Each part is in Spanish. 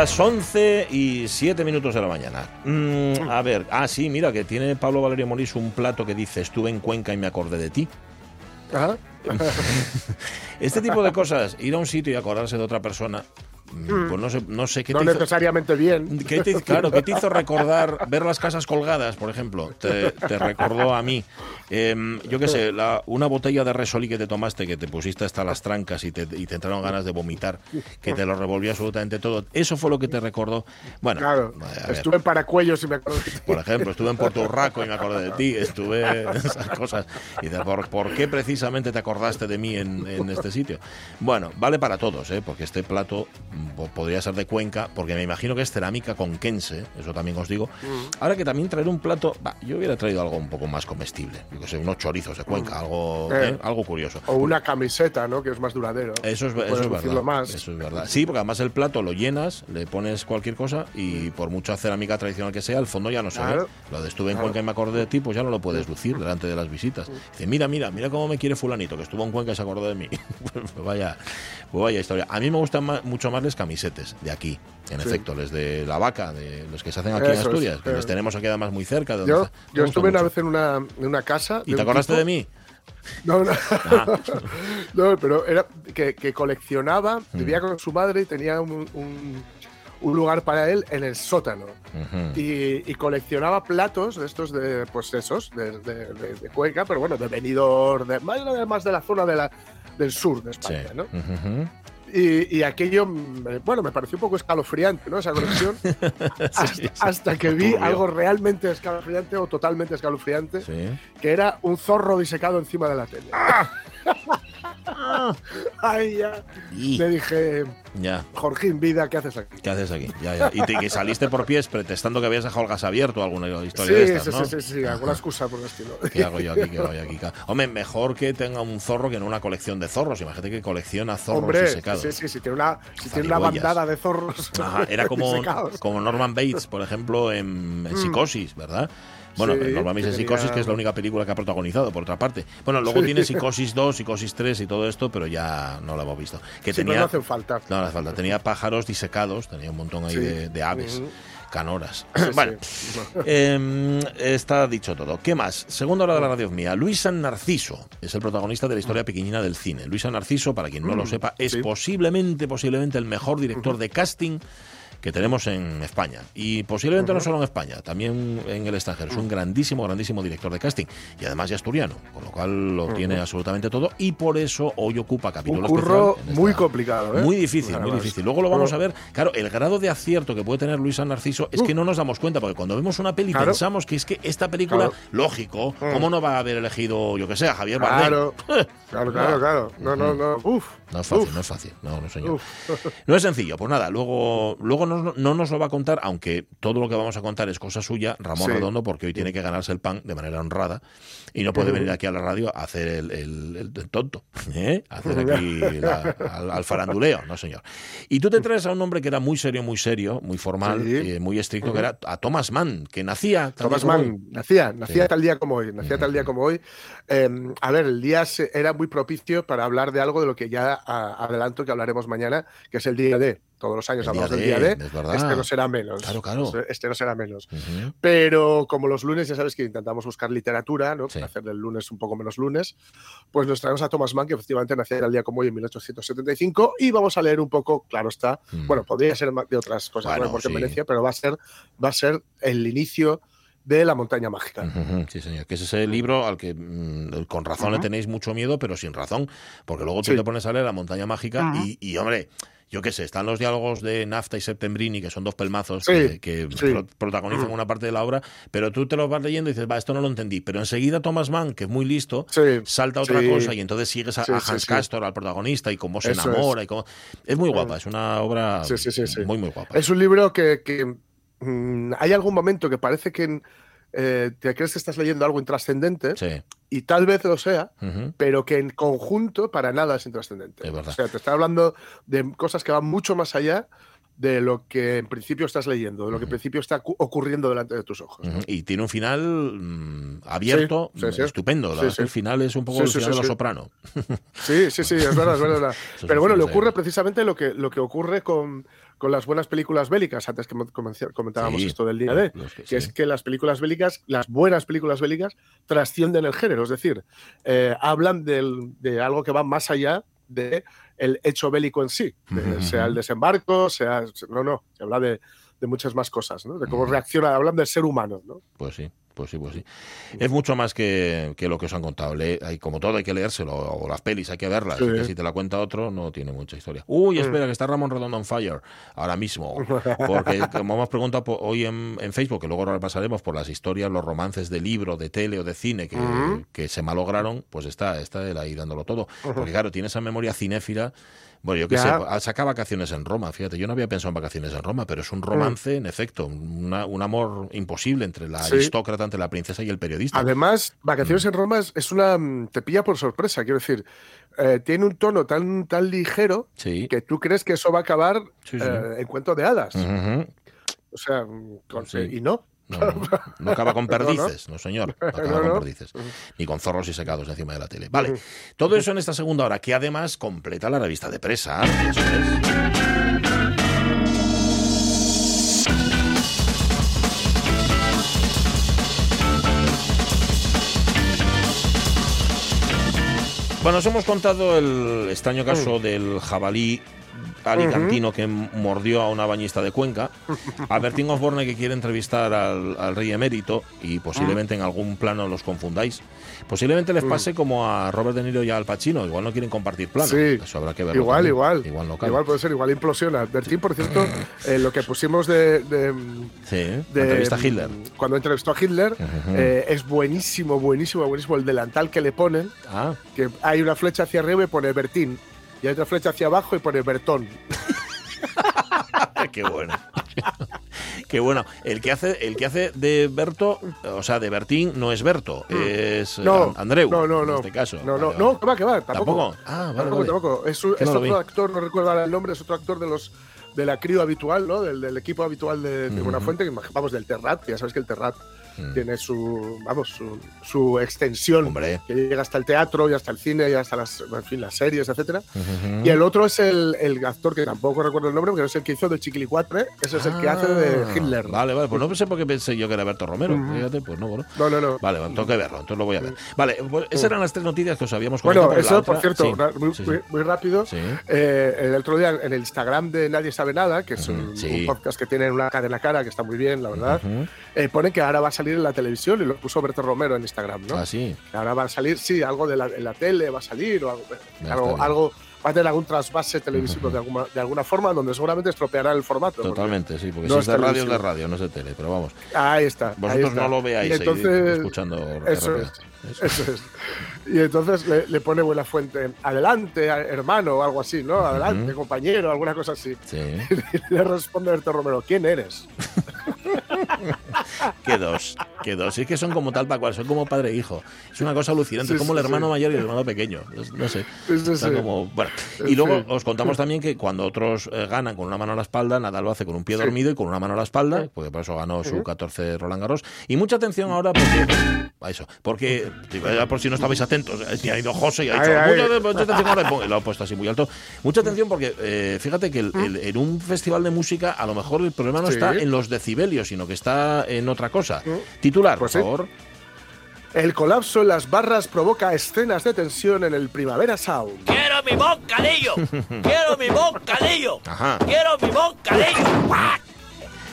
Las 11 y 7 minutos de la mañana. Mm, a ver, ah, sí, mira, que tiene Pablo Valerio Molís un plato que dice: Estuve en Cuenca y me acordé de ti. Ajá. Este tipo de cosas, ir a un sitio y acordarse de otra persona, pues no sé, no sé qué no te hizo- necesariamente bien. ¿Qué te, claro, ¿qué te hizo recordar ver las casas colgadas, por ejemplo? Te, te recordó a mí. Em, yo qué sé, la- una botella de Resoli que te tomaste, que te pusiste hasta las trancas y te, y te entraron ganas de vomitar, que te lo revolvió absolutamente todo. Eso fue lo que te recordó. Bueno, Claro. Estuve en Paracuellos y me de ti. por ejemplo, estuve en Puerto Urraco y me acordé de ti, estuve esas cosas. Y dices, ¿por, por qué precisamente te acordaste de mí en, en este sitio? Bueno, vale para todos, ¿eh? porque este plato mm, podría ser de Cuenca, porque me imagino que es cerámica conquense, eso también os digo. Ahora que también traer un plato, va, yo hubiera traído algo un poco más comestible, yo que sé, unos chorizos de Cuenca, algo, Eh. ¿eh? algo curioso. O una camiseta, ¿no? Que es más duradero. Eso es, eso verdad. más. Eso es verdad. Sí, porque además el plato lo llenas, le pones cualquier cosa y por mucha cerámica tradicional que sea, el fondo ya no se Claro. ve. Lo de estuve en Claro. Cuenca y me acordé de ti, pues ya no lo puedes lucir delante de las visitas. Dice, mira, mira, mira cómo me quiere fulanito, que estuvo en Cuenca y se acordó de mí. pues vaya, pues vaya historia. A mí me gustan mucho más los camisetes de aquí. En Sí. efecto, les de la vaca, de los que se hacen aquí en Eso es, Asturias, que eh. les tenemos aquí además muy cerca. De donde Yo, yo estuve una vez en una, en una casa. ¿Y de te acordaste tipo- de mí? No, no. Ah. no, pero era que, que coleccionaba, Mm. vivía con su madre y tenía un, un- un lugar para él en el sótano. Y, y coleccionaba platos de estos de, pues esos, de, de, de- de Cuenca, pero bueno, de venidor, de, más de la zona de la, del sur de Sí. España, ¿no? Y, y aquello, mm, bueno, me pareció un poco escalofriante, ¿no? Esa colección. hasta, sí. hasta que vi Turbio. algo realmente escalofriante o totalmente escalofriante, Sí. que era un zorro disecado encima de la tele. Ay, ya. Y- Le dije, Ya. Jorgín, vida, ¿qué haces aquí? ¿Qué haces aquí? Ya, ya. Y te, que saliste por pies pretextando que habías dejado el gas abierto alguna historia Sí, de sí, estas, sí, ¿no? sí, sí, alguna excusa por el estilo. ¿Qué hago yo aquí? ¿Qué hago yo aquí? Hombre, mejor que tenga un zorro que no una colección de zorros. Imagínate que colecciona zorros Hombre, disecados. sí, sí, sí, tiene una, si tiene una bandada de zorros. Ajá, era como, como Norman Bates, por ejemplo, en, en Psicosis, ¿verdad? Bueno, Mm. Sí, que en Psicosis, que es la única película que ha protagonizado, por otra parte. Bueno, luego Sí. tiene Psicosis 2, Psicosis 3 y todo esto, pero ya no lo hemos visto. Que Sí, tenía, no hacen falta. No, no hace falta. Tenía pájaros disecados, tenía un montón ahí de, de aves, canoras. Sí. eh, está dicho todo. ¿Qué más? Segunda hora de la radio mía. Luis San Narciso es el protagonista de la historia pequeñina del cine. Luis San Narciso, para quien no lo sepa, es Mm, sí. posiblemente, posiblemente el mejor director de casting que tenemos en España. Y posiblemente no solo en España, también en el extranjero. Es un grandísimo, grandísimo director de casting. Y además ya asturiano, con lo cual lo tiene absolutamente todo. Y por eso hoy ocupa capítulo Un curro especial muy complicado, ¿eh? Muy difícil, muy difícil. Luego lo vamos a ver. Claro, el grado de acierto que puede tener Luis San Narciso es que no nos damos cuenta, porque cuando vemos una peli Claro. pensamos que es que esta película, Claro. lógico, ¿cómo no va a haber elegido, yo que sé, a Javier Bardem? Claro, claro, claro, claro. No, no, no. Uf. No es fácil, uf, no es fácil. No, no, señor. uf. No es sencillo. Pues nada, luego, luego no, no nos lo va a contar, aunque todo lo que vamos a contar es cosa suya, Ramón Sí. Redondo, porque hoy tiene que ganarse el pan de manera honrada y no puede venir aquí a la radio a hacer el, el- el- el tonto, ¿eh? A hacer aquí la- al, al faranduleo, no señor. Y tú te traes a un hombre que era muy serio, muy serio, muy formal, Sí. eh, muy estricto, que era a Thomas Mann, que nacía... tal Thomas día Mann hoy. nacía, nacía Sí. tal día como hoy, nacía tal día como hoy. Eh, a ver, el día era muy propicio para hablar de algo de lo que ya a- adelanto que hablaremos mañana, que es el día D. Todos los años El día hablamos del D, día D. es verdad. Este no será menos. Claro, claro. Este- Este no será menos. Ujú. Pero como los lunes, ya sabes que intentamos buscar literatura, ¿no? Sí. Para hacer el lunes un poco menos lunes, pues nos traemos a Thomas Mann, que efectivamente nacía el día como hoy en 1875, y vamos a leer un poco, claro está, Mm. bueno, podría ser de otras cosas, Bueno, ¿no? porque sí. Venecia, pero va a ser, va a ser el inicio de la montaña mágica. Ujú, Sí, señor. Que es ese libro al que mm, con razón le Ujú. tenéis mucho miedo, pero sin razón. Porque luego tú Sí. te pones a leer La montaña mágica y, y, hombre, yo qué sé, están los diálogos de Nafta y Septembrini, que son dos pelmazos Sí, que, que sí. pro- protagonizan una parte de la obra, pero tú te los vas leyendo y dices, va, esto no lo entendí. Pero enseguida Thomas Mann, que es muy listo, Sí, salta otra cosa y entonces sigues a, Hans. Castor, al protagonista, y cómo se Eso enamora. y cómo... Es muy guapa, es una obra muy, muy guapa. Es un libro que, que mm, hay algún momento que parece que eh, te crees que estás leyendo algo intrascendente Sí. Y tal vez lo sea, pero que en conjunto para nada es intrascendente. Es verdad. O sea, te está hablando de cosas que van mucho más allá de lo que en principio estás leyendo, de lo que en principio está cu- ocurriendo delante de tus ojos. Y tiene un final mm, abierto, Sí, sí, sí. estupendo. La verdad es el final es un poco el final sí, de sí. soprano. Sí, sí, sí, es verdad, es verdad. Esos Pero bueno, le ocurre precisamente lo que, lo que ocurre con, con las buenas películas bélicas, antes que comentábamos Sí. esto del día D, Los que- que sí. es que las películas bélicas, las buenas películas bélicas, trascienden el género, es decir, eh, hablan del- de algo que va más allá de el hecho bélico en sí, de- sea el desembarco, sea... No, no, se habla de, de muchas más cosas, ¿no? De cómo reacciona, hablan del ser humano, ¿no? Pues sí, pues sí, pues sí. Es mucho más que, que lo que os han contado. Le- hay, como todo hay que leérselo, o las pelis hay que verlas. Sí. y que si te la cuenta otro, no tiene mucha historia. Uy, Mm. espera, que está Ramón Redondo on fire ahora mismo. Porque como hemos preguntado hoy en, en Facebook, que luego repasaremos por las historias, los romances de libro, de tele o de cine que, Ujú. que se malograron, pues está, está él ahí dándolo todo. Porque claro, tiene esa memoria cinéfila. Bueno, yo qué sé, ah, saca vacaciones en Roma, fíjate, yo no había pensado en vacaciones en Roma, pero es un romance, en efecto, una- un amor imposible entre la Sí. aristócrata, entre la princesa y el periodista. Además, Vacaciones en Roma es, una. mm, te pilla por sorpresa, quiero decir. eh, tiene un tono tan, tan ligero Sí. que tú crees que eso va a acabar Sí, eh, en cuento de hadas. O sea, mm, con- y no. No, no, no. Acaba con perdices, no, señor, no acaba con perdices, ni con zorros y secados encima de la tele. Vale, todo eso en esta segunda hora, que además completa la revista de presa. Eso es. Bueno, os hemos contado el extraño caso del jabalí alicantino que mordió a una bañista de Cuenca, a Bertín Osborne que quiere entrevistar al, al rey emérito y posiblemente en algún plano los confundáis. Posiblemente les pase como a Robert De Niro y al Pacino, igual no quieren compartir plano. Sí. Eso habrá que verlo. Igual, también. igual. Igual no. Igual puede ser, igual implosiona. Bertín, por cierto, eh, lo que pusimos de. de- Sí, de- entrevista a Hitler. Cuando entrevistó a Hitler, eh, es buenísimo, buenísimo, buenísimo el delantal que le ponen, Ah, que hay una flecha hacia arriba y pone Bertín, y hay otra flecha hacia abajo y pone Bertón. qué bueno. Qué bueno. El que hace, el que hace de Berto, o sea, de Bertín, no es Berto, es eh, Mm. No, An- Andreu. no, no, en no. este caso. No, no, vale. no, que va, que va, tampoco. ¿Tampoco? Ah, vale, Tampoco, tampoco. Es, un- Que es no lo otro actor, no recuerdo el nombre, es otro actor de los de la crío habitual, ¿no? Del, del equipo habitual de, de. Buenafuente, que imag- vamos, del Terrat, que ya sabes que el Terrat Mm. tiene su, vamos, su, su extensión, Hombre. que llega hasta el teatro y hasta el cine y hasta las, en fin, las series, etcétera. Ujú. Y el otro es el, el actor que tampoco recuerdo el nombre, porque no es el que hizo de Chiquilicuatre, ese es el que hace de Ah, Hitler. Vale, vale, pues no sé por qué pensé yo que era Berto Romero. Ujú. Fíjate, pues no, bueno. No, no, no. Vale, bueno, tengo que verlo, entonces lo voy a ver. Vale, pues esas eran las tres noticias que os habíamos Bueno, comentado. eso, La por cierto, sí, muy, sí, sí. muy- muy rápido. Eh, el otro día en el Instagram de Nadie Sabe Nada, que es un, sí. un podcast que tiene una cadena cara que está muy bien, la verdad, eh, pone que ahora va a salir en la televisión y lo puso Berto Romero en Instagram, ¿no? Ah, sí. Ahora va a salir, sí, algo de la, en la tele va a salir o algo, algo, va a tener algún trasvase televisivo de, alguna, de alguna forma donde seguramente estropeará el formato. porque- Totalmente, sí, porque no si es de radio es de radio, no es de tele, pero vamos. Ahí está. ahí Vosotros está. no lo veáis entonces, escuchando eso es. Eso. Eso es. Y entonces le, le pone buena fuente, adelante, hermano, o algo así, ¿no? Adelante, compañero, alguna cosa así. Sí. Le responde Berto Romero, ¿quién eres? Que dos, que dos. Y es que son como tal para cual, son como padre e hijo. Es una cosa alucinante, Sí, como el hermano sí. mayor y el hermano pequeño. No sé. Como- bueno. En Y luego os contamos también que cuando otros eh, ganan con una mano a la espalda, Nadal lo hace con un pie dormido y con una mano a la espalda, porque por eso ganó su 14 Roland Garros. Y mucha atención ahora porque. A eso, porque, por si no estabais atentos, eh, ha ido José y ha dicho, Ay, ay. mucha, mucha atención ahora, y lo ha puesto así muy alto. Mucha atención porque, eh, fíjate que el- el- en un festival de música, a lo mejor el problema no está en los decibelios, sino que está en otra cosa. Titular, Pues por sí. favor. El colapso en las barras provoca escenas de tensión en el Primavera Sound. Quiero mi bocadillo. Quiero mi bocadillo. Ajá. Quiero mi bocadillo.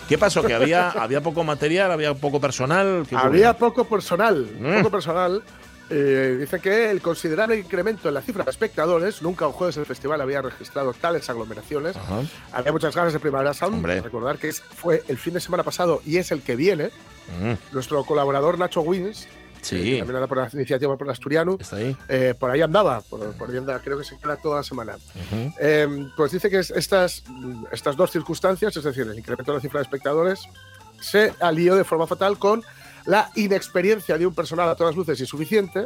¿Qué pasó? ¿Que había, había poco material, había poco personal? Había poco personal, Mm. poco personal. Eh, dice que el considerable incremento en la cifra de espectadores, nunca un jueves el festival había registrado tales aglomeraciones. Ajá. Había muchas ganas de Primavera Sound. Hombre. Recordar que fue el fin de semana pasado y es el que viene. Mm, Nuestro colaborador Nacho Wins, Sí, que también anda por la iniciativa por el Asturiano, está ahí. eh, por ahí andaba, por, por ahí andaba, creo que se queda toda la semana. Eh, pues dice que es- estas, estas dos circunstancias, es decir, el incremento de la cifra de espectadores se alió de forma fatal con la inexperiencia de un personal a todas luces insuficiente.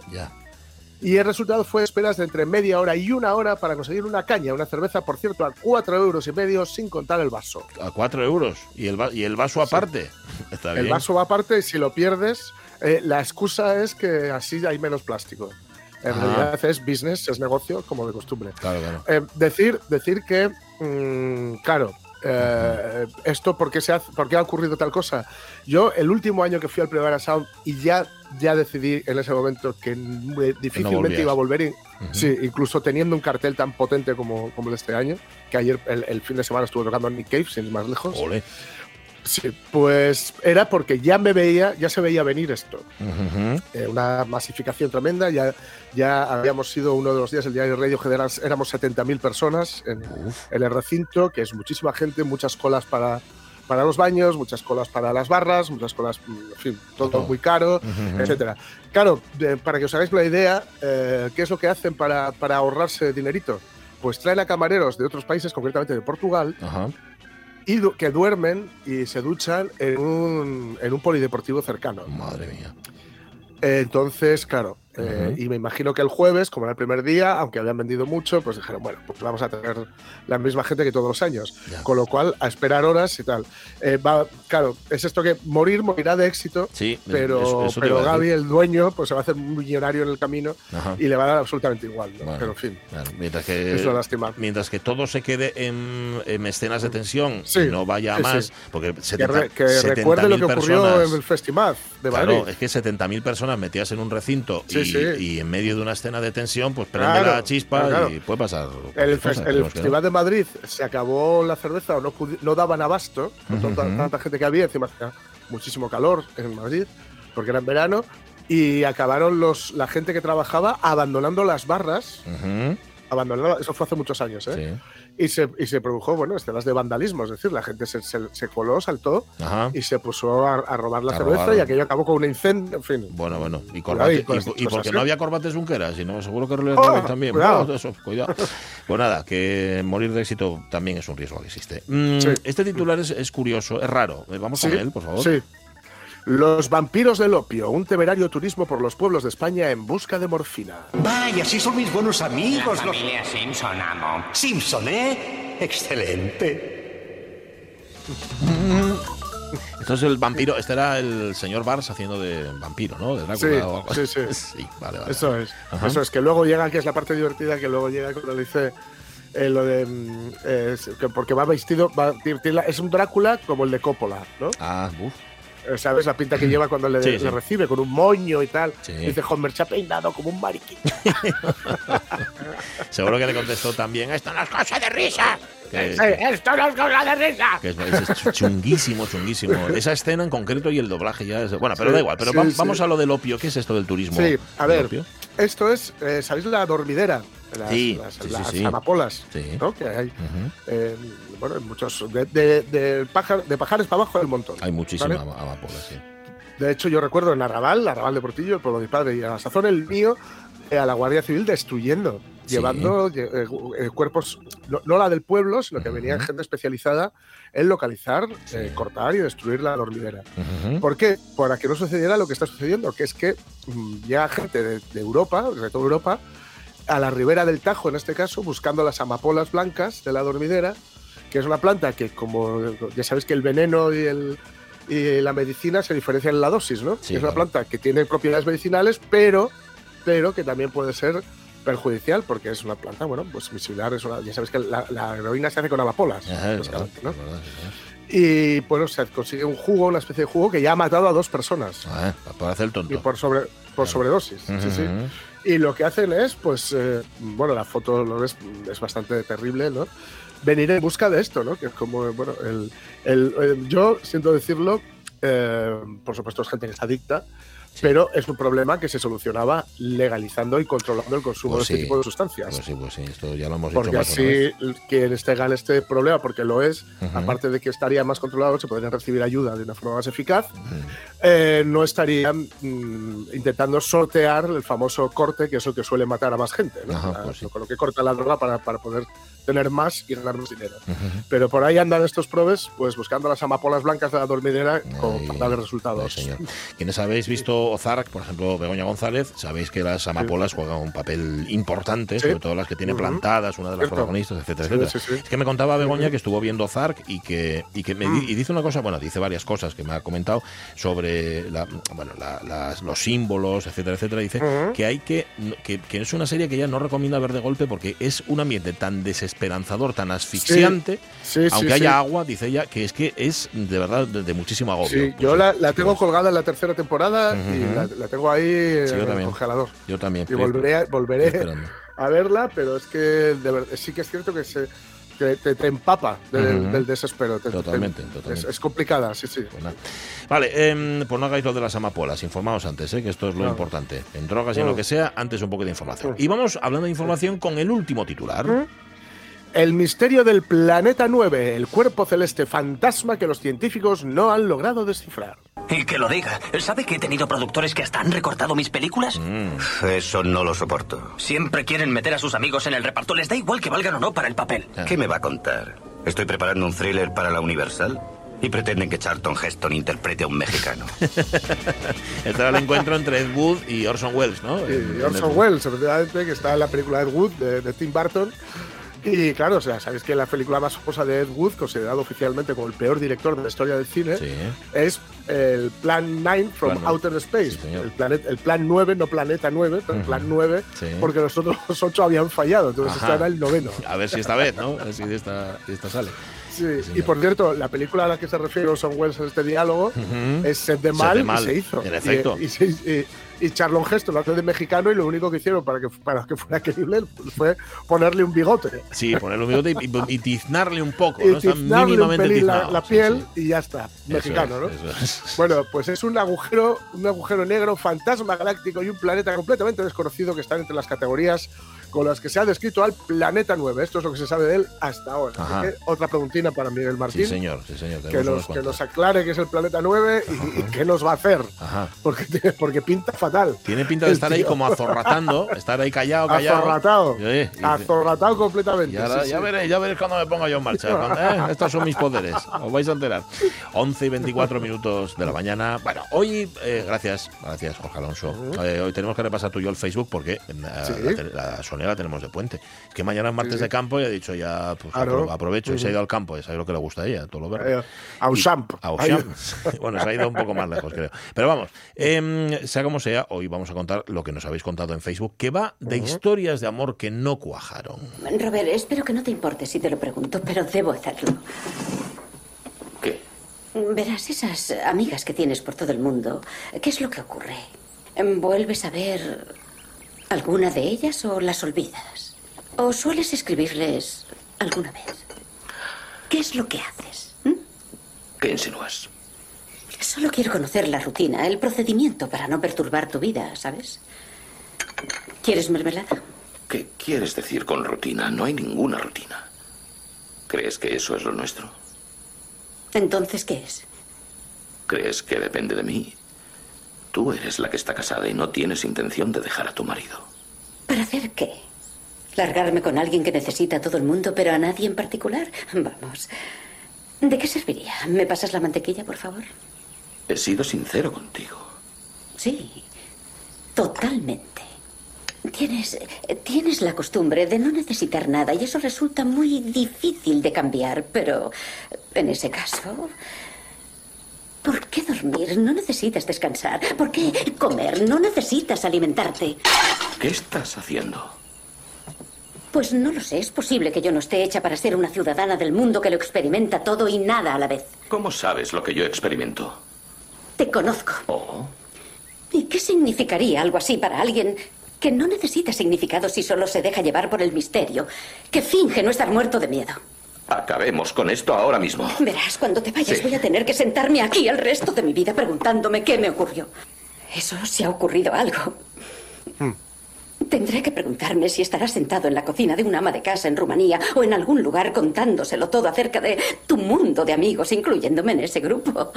Y el resultado fue esperas de entre media hora y una hora para conseguir una caña, una cerveza, por cierto, a cuatro euros y medio sin contar el vaso. A 4 euros. ¿Y el, va- y el vaso aparte? Está El vaso va aparte y si lo pierdes, eh, la excusa es que así hay menos plástico. En Ah. realidad es business, es negocio, como de costumbre. Claro, claro. Eh, decir, decir que, mm, claro, eh, esto por qué, se hace, por qué ha ocurrido tal cosa. Yo el último año que fui al Primavera Sound y ya, ya decidí en ese momento que difícilmente iba a volver, sí, incluso teniendo un cartel tan potente como, como el de este año, que ayer el, el fin de semana estuve tocando en Nick Cave, sin ir más lejos. Ole. Sí, pues era porque ya me veía, ya se veía venir esto. Ujú. Eh, una masificación tremenda. Ya, ya habíamos sido uno de los días del diario Radio General, éramos 70.000 personas en, en el recinto, que es muchísima gente, muchas colas para, para los baños, muchas colas para las barras, muchas colas, en fin, todo Todo. muy caro, Ujú. etcétera. Claro, de- para que os hagáis la idea, eh, ¿qué es lo que hacen para, para ahorrarse dinerito? Pues traen a camareros de otros países, concretamente de Portugal, Ajá. Y du- que duermen y se duchan en un, en un polideportivo cercano. Madre mía. Entonces, claro, eh, Ujú. y me imagino que el jueves, como era el primer día, aunque habían vendido mucho, pues dijeron, bueno, pues vamos a tener la misma gente que todos los años. Ya. Con lo cual, a esperar horas y tal. Eh, va, claro, es esto que morir, morirá de éxito, Sí, pero, eso- eso pero a Gaby, el dueño, pues se va a hacer un millonario en el camino Ajá. y le va a dar absolutamente igual. ¿no? Bueno. Pero en fin, Claro, mientras que es una lástima. mientras que todo se quede en, en escenas de tensión Sí, y no vaya a sí, más, porque Que, 70 re- que recuerde lo que 70.000 ocurrió personas- en el Festimaz de Claro, Madrid. es que 70.000 personas metidas en un recinto Sí, y, sí. y en medio de una escena de tensión, pues prende Claro, la chispa claro, y puede pasar. El, cosa, Festival de Madrid se acabó la cerveza o no, daban abasto con tanta, gente que había, encima hacía muchísimo calor en Madrid, porque era en verano, y acabaron los, la gente que trabajaba abandonando las barras, Ujú, abandonando, eso fue hace muchos años, ¿eh? sí. Y, se, y se produjo, bueno, escenas de vandalismo, es decir, la gente se, se- se coló, saltó Ajá. y se puso a, a robar la A cerveza robar. y aquello acabó con un incendio, en fin. Bueno, bueno. Y, corbate- y con y- porque no había corbates unqueras, sino seguro que roban también. cuidado. Bueno, eso, cuidado. Pues nada, que morir de éxito también es un riesgo que existe. Mm, Sí. Este titular es, es curioso, es raro. Eh, Vamos con Sí, él, por favor. Sí. Los vampiros del opio, un temerario turismo por los pueblos de España en busca de morfina. Vaya, si son mis buenos amigos La los familia Simpson, amo. Simpson, ¿eh? Excelente. Esto es el vampiro. Este era el señor Bars haciendo de vampiro, ¿no? De Drácula Sí, o algo sí, así. sí. Sí, vale, vale. Eso es. Ajá. Eso es que luego llega, que es la parte divertida, que luego llega cuando le dice eh, lo de. eh, que porque va vestido. va- es un Drácula como el de Coppola, ¿no? Ah, uf. Eh, ¿Sabes la pinta que lleva cuando le, Sí, sí. le recibe? Con un moño y tal. Sí. Dice, Homer se ha peinado como un mariquín. Seguro que le contestó también. Esto no es cosa de risa. Que, esto no es cosa de risa. que es, es chunguísimo, chunguísimo. Esa escena en concreto y el doblaje ya es. Bueno, pero da igual. Pero va- vamos a lo del opio. ¿Qué es esto del turismo? Sí, a ver, opio? esto es, eh, ¿sabéis la dormidera? Las, Sí, las, sí, las sí. amapolas. ¿no? Que hay, Ujú. eh, bueno, en muchos, de, de, de pájar- de pajares para abajo hay un montón. Hay muchísima ¿vale? ama- amapola, sí. De hecho, yo recuerdo en Arrabal, Arrabal de Portillo, el pueblo de mi padre, y a la sazón el mío, eh, a la Guardia Civil destruyendo, llevando eh, eh, cuerpos, no, no la del pueblo, sino que venía Ujú. gente especializada en localizar, eh, cortar y destruir la dormidera. Ujú. ¿Por qué? Para que no sucediera lo que está sucediendo, que es que mm, llega gente de, de Europa, de toda Europa, a la ribera del Tajo, en este caso, buscando las amapolas blancas de la dormidera, que es una planta que, como ya sabéis que el veneno y, el, y la medicina se diferencian en la dosis, ¿no? Sí, es una claro. planta que tiene propiedades medicinales, pero, pero que también puede ser perjudicial porque es una planta, bueno, pues similar, es una- ya sabéis que la, la heroína se hace con amapolas, Ajá, verdad, ¿no? verdad. Y bueno, se consigue un jugo, una especie de jugo que ya ha matado a dos personas. Ah, para hacer el tonto. Y por, sobre, por sobredosis. sí, sí. Y lo que hacen es, pues, eh, bueno, la foto lo ves, es bastante terrible, ¿no? Venir en busca de esto, ¿no? Que es como, bueno, el, el- el- yo siento decirlo, eh, por supuesto es gente que está adicta, pero es un problema que se solucionaba legalizando y controlando el consumo Pues de este tipo de sustancias. Pues sí, pues sí, esto ya lo hemos Porque dicho así quien esté este problema, porque lo es, aparte de que estaría más controlado, se podrían recibir ayuda de una forma más eficaz, eh, no estarían mm, intentando sortear el famoso corte, que es lo que suele matar a más gente, ¿no? Ajá, pues sí. con lo que corta la droga para, para poder tener más y ganar más dinero. Ujú. Pero por ahí andan estos probes, pues buscando las amapolas blancas de la dormidera Ay, darle ay, resultados. señor. Quienes habéis visto Ozark, por ejemplo, Begoña González, sabéis que las amapolas juegan un papel importante, Sí. sobre todo las que tiene Ujú. plantadas, una de las Cierto. protagonistas, etcétera, Sí, etcétera. sí, sí. Es que me contaba Begoña que estuvo viendo Ozark y que, y que me Mm. y dice una cosa, bueno, dice varias cosas que me ha comentado sobre la- bueno, la- las- los símbolos, etcétera, etcétera. Dice Ujú. que hay que, que, que es una serie que ella no recomienda ver de golpe porque es un ambiente tan desesperanzador, tan asfixiante, Sí, sí, aunque sí. haya agua, dice ella, que es que es de verdad de, de muchísimo agobio. Sí, Pues yo la, la tengo pues, colgada en la tercera temporada Ujú. y la, la tengo ahí en el congelador. Yo también. Y volveré, a- volveré a verla, pero es que de verdad, sí que es cierto que se te, te empapa del, Ujú. del desespero. Te- te- Totalmente, es- totalmente. Es, complicada, sí, sí. Pues. Vale, em, pues no hagáis lo de las amapolas, informaos antes, eh, que esto es lo Claro. importante. En drogas y en Mm. lo que sea, antes un poco de información. Mm. Y vamos hablando de información con el último titular. El misterio del planeta 9, el cuerpo celeste fantasma que los científicos no han logrado descifrar. Y que lo diga. ¿Sabe que he tenido productores que hasta han recortado mis películas? Mm. Eso no lo soporto. Siempre quieren meter a sus amigos en el reparto. Les da igual que valgan o no para el papel. Ah. ¿Qué me va a contar? ¿Estoy preparando un thriller para la Universal? Y pretenden que Charlton Heston interprete a un mexicano. Este era el encuentro entre Ed Wood y Orson Welles, ¿no? En Orson el- Welles, efectivamente, que está en la película Ed Wood de, de Tim Burton. Y claro, o sea, sabéis que la película más famosa de Ed Wood, considerado oficialmente como el peor director de la historia del cine, Sí. es el Plan 9 from Plan. Outer Space. Sí, el, planet, el Plan 9, no Planeta 9, pero el Plan 9, Sí. porque los otros 8 habían fallado, entonces Ajá. este era el noveno. A ver si esta vez, ¿no? A ver si esta, esta sale. Sí, y por cierto, la película a la que se refiere Orson Welles en este diálogo es Set de Set Mal, de Mal, y se hizo. en Y- efecto. Y, se- y- Charlon Heston lo hace de mexicano y lo único que hicieron para que, para que fuera creíble fue ponerle un bigote. Sí, ponerle un bigote y, y- tiznarle un poco, Y tiznarle un pelín la, piel sí. y ya está. Mexicano, es, ¿no? es. Bueno, pues es un agujero, un agujero negro, fantasma galáctico y un planeta completamente desconocido que están entre las categorías con las que se ha descrito al planeta 9. Esto es lo que se sabe de él hasta ahora. Así que otra preguntina para Miguel Martín. Sí, señor, sí, señor. que nos, que nos aclare qué es el planeta 9 y, y qué nos va a hacer. Ajá. Porque, porque pinta fatal. Tiene pinta de estar ahí como azorratando, estar ahí callado, callado. Azorratado. Sí, Azorratado completamente. Y ahora, sí, ya veréis, ya veréis cuando me ponga yo en marcha. Cuando- eh, estos son mis poderes. Os vais a enterar. 11 y 24 minutos de la mañana. Bueno, hoy, eh, gracias, gracias, Jorge Alonso. Eh, hoy tenemos que repasar tú y yo el Facebook porque en la, la la La tenemos de puente. Es que mañana es martes Sí, de campo y ha dicho ya, pues Claro. aprovecho y se ha ido al campo. Es lo que le gusta a ella, todo lo verde. Eh, a Usamp. A Auchan. Bueno, se ha ido un poco más lejos, creo. Pero vamos, em, sea como sea, hoy vamos a contar lo que nos habéis contado en Facebook, que va de historias de amor que no cuajaron. Robert, espero que no te importe si te lo pregunto, pero debo hacerlo. ¿Qué? Verás, esas amigas que tienes por todo el mundo, ¿qué es lo que ocurre? ¿Vuelves a ver alguna de ellas o las olvidas? ¿O sueles escribirles alguna vez? ¿Qué es lo que haces? ¿Mm? ¿Qué insinúas? Solo quiero conocer la rutina, el procedimiento para no perturbar tu vida, ¿sabes? ¿Quieres mermelada? ¿Qué quieres decir con rutina? No hay ninguna rutina. ¿Crees que eso es lo nuestro? Entonces, ¿qué es? ¿Crees que depende de mí? Tú eres la que está casada y no tienes intención de dejar a tu marido. ¿Para hacer qué? ¿Largarme con alguien que necesita a todo el mundo, pero a nadie en particular? Vamos. ¿De qué serviría? ¿Me pasas la mantequilla, por favor? He sido sincero contigo. Sí, totalmente. Tienes, tienes la costumbre de no necesitar nada y eso resulta muy difícil de cambiar, pero en ese caso... ¿Por qué dormir? No necesitas descansar. ¿Por qué comer? No necesitas alimentarte. ¿Qué estás haciendo? Pues no lo sé, es posible que yo no esté hecha para ser una ciudadana del mundo que lo experimenta todo y nada a la vez. ¿Cómo sabes lo que yo experimento? Te conozco. Oh, ¿Y qué significaría algo así para alguien que no necesita significado si solo se deja llevar por el misterio, que finge no estar muerto de miedo? Acabemos con esto ahora mismo. Verás, cuando te vayas Sí. voy a tener que sentarme aquí el resto de mi vida preguntándome qué me ocurrió. Eso se ha ocurrido algo. Tendré que preguntarme si estará sentado en la cocina de una ama de casa en Rumanía o en algún lugar contándoselo todo acerca de tu mundo de amigos, incluyéndome en ese grupo.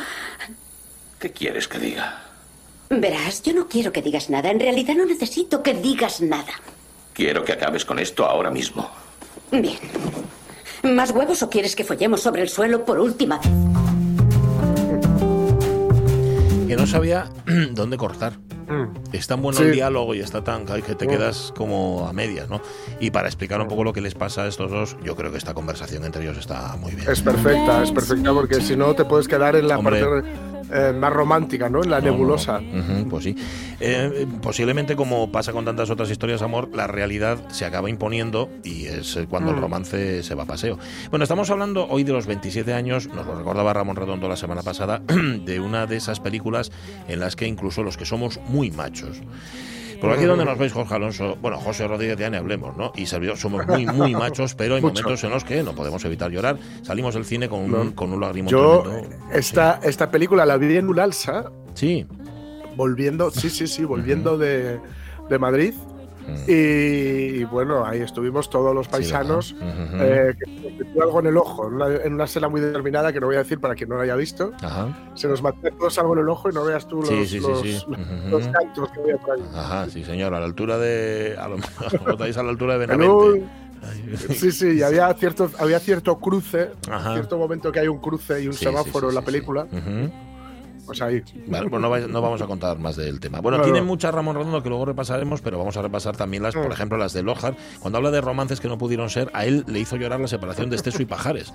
¿Qué quieres que diga? Verás, yo no quiero que digas nada. En realidad no necesito que digas nada. Quiero que acabes con esto ahora mismo. Bien. ¿Más huevos o quieres que follemos sobre el suelo por última vez? Que no sabía dónde cortar. Mm. Es tan bueno Sí. el diálogo y está tan que te quedas como a medias, ¿no? Y para explicar un poco lo que les pasa a estos dos, yo creo que esta conversación entre ellos está muy bien. Es perfecta, es perfecta porque si no te puedes quedar en la Hombre. parte eh, más romántica, ¿no? En la No, no. nebulosa. Pues sí. Eh, posiblemente, como pasa con tantas otras historias de amor, la realidad se acaba imponiendo y es cuando el Mm. romance se va a paseo. Bueno, estamos hablando hoy de los 27 años, nos lo recordaba Ramón Redondo la semana pasada, de una de esas películas en las que incluso los que somos muy machos. Por aquí donde nos veis, Jorge Alonso, bueno, José Rodríguez ya ni hablemos, ¿no? Y servidor, somos muy, muy machos, pero hay Mucho. momentos en los que no podemos evitar llorar. Salimos del cine con un, No. con un lagrimón Yo tremendo. esta, esta película la vi en un alza, Sí. volviendo, sí, sí, sí, volviendo de, de Madrid. Y, bueno, ahí estuvimos todos los paisanos. Ujú. eh, que metió algo en el ojo, en una, en una escena muy determinada que no voy a decir para quien no lo haya visto. Ajá. Se nos metió todos algo en el ojo y no veas tú los, Sí, sí, sí, los, sí. los- cantos que había por ahí. Ajá, sí, señor, a la altura de. A lo mejor estáis a la altura de En Benavente. Sí, sí, y había cierto, había cierto cruce, Ajá. cierto momento que hay un cruce y un Sí, sí, semáforo sí, en la sí, película, sí. Pues ahí. Vale, pues no, vais- no vamos a contar más del tema. Bueno, No, tiene muchas Ramón Redondo que luego repasaremos, pero vamos a repasar también las, por ejemplo, las de Lojar. Cuando habla de romances que no pudieron ser, a él le hizo llorar la separación de Esteso y Pajares.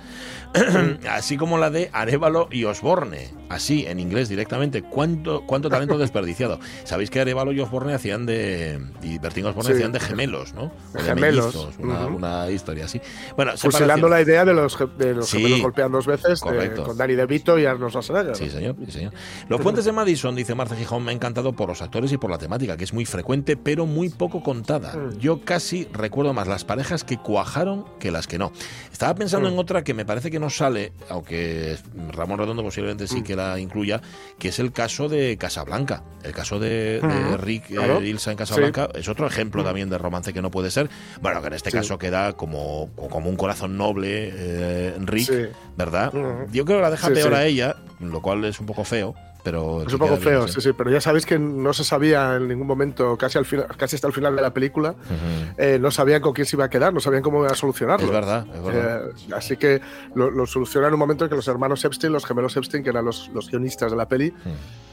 Así como la de Arevalo y Osborne. Así, en inglés directamente. ¿Cuánto, cuánto talento desperdiciado? Sabéis que Arevalo y Osborne hacían de. y Bertín Osborne Sí. hacían de gemelos, ¿no? O de Gemelos. mellizos, una, historia así. Bueno, Fusilando la idea de los, de los Sí. gemelos golpean dos veces, de- Correcto. con Danny DeVito y Arnold Schwarzenegger. Sí, señor, sí, señor. Los puentes de Madison, dice Marce Gijón, me ha encantado por los actores y por la temática, que es muy frecuente, pero muy poco contada. Mm. Yo casi recuerdo más las parejas que cuajaron que las que no. Estaba pensando Mm. en otra que me parece que no sale, aunque Ramón Redondo posiblemente Mm. sí que la incluya, que es el caso de Casablanca. El caso de, de Mm. Rick eh, Claro. Ilsa en Casablanca Sí. es otro ejemplo también de romance que no puede ser. Bueno, que en este Sí. caso queda como, como un corazón noble, eh, Rick, Sí. ¿verdad? Yo creo que la deja peor a ella, lo cual es un poco feo. Pero Es un poco feo, sí, sí, pero ya sabéis que no se sabía en ningún momento, casi, al final, casi hasta el final de la película, Ujú. eh, no sabían con quién se iba a quedar, no sabían cómo iba a solucionarlo. Es verdad, es verdad. Eh, así que lo, lo solucionaron en un momento en que los hermanos Epstein, los gemelos Epstein, que eran los, los guionistas de la peli,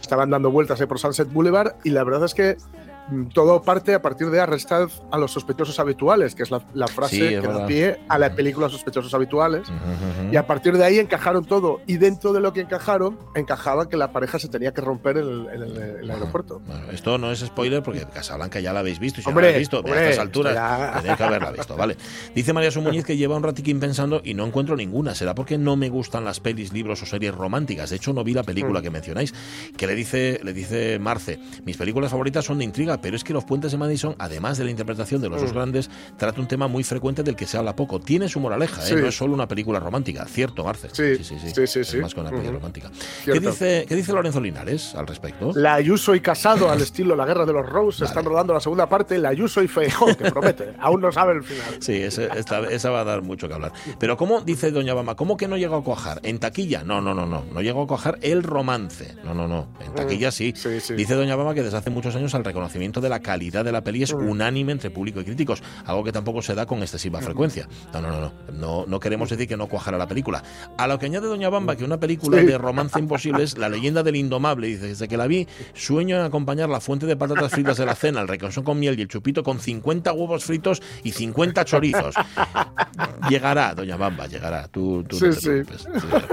estaban dando vueltas ahí por Sunset Boulevard y la verdad es que todo parte a partir de arrestad a los sospechosos habituales, que es la, la frase Sí, es que da pie a la película Sospechosos Habituales. Ujú, ujú. Y a partir de ahí encajaron todo. Y dentro de lo que encajaron, encajaba que la pareja se tenía que romper en el, en el- en el aeropuerto. Bueno, esto no es spoiler porque Casablanca ya la habéis visto si no Hombre, la habéis visto a hombre, estas alturas ya- tenéis que haberla visto, vale. Dice María Sumuñiz que lleva un ratiquín pensando y no encuentro ninguna. ¿Será porque no me gustan las pelis, libros o series románticas? De hecho, no vi la película Mm. que mencionáis. Que le dice, le dice Marce, mis películas favoritas son de intriga, pero es que Los Puentes de Madison, además de la interpretación de los dos Mm. grandes, trata un tema muy frecuente del que se habla poco. Tiene su moraleja, ¿eh? No es solo una película romántica. Cierto, Marce. Sí, sí, sí. sí, sí, Es más que una peli Ujú. romántica. ¿Qué dice, ¿Qué dice Lorenzo Linares al respecto? La Ayuso y Casado al estilo La Guerra de los Rose están rodando la segunda parte, La Ayuso y Feijó, que promete. Aún no sabe el final. Sí, ese- esta- esa va a dar mucho que hablar. Pero ¿cómo, dice Doña Bama, cómo que no llegó a cuajar? ¿En taquilla? No, no, no, no. No llegó a cuajar el romance. No, no, no. En taquilla sí. Dice Doña Bama que desde hace muchos años el reconocimiento de la calidad de la peli es Mm. unánime entre público y críticos, algo que tampoco se da con excesiva frecuencia. No, no, no, no. No, no queremos decir que no cuajara la película. A lo que añade Doña Bamba que una película de romance imposible es La leyenda del indomable. Dice, desde que la vi, sueño en acompañar la fuente de patatas fritas de la cena, el requesón con miel y el chupito con 50 huevos fritos y 50 chorizos. Llegará, Doña Bamba, llegará. Tú, tú no Sí, te sí.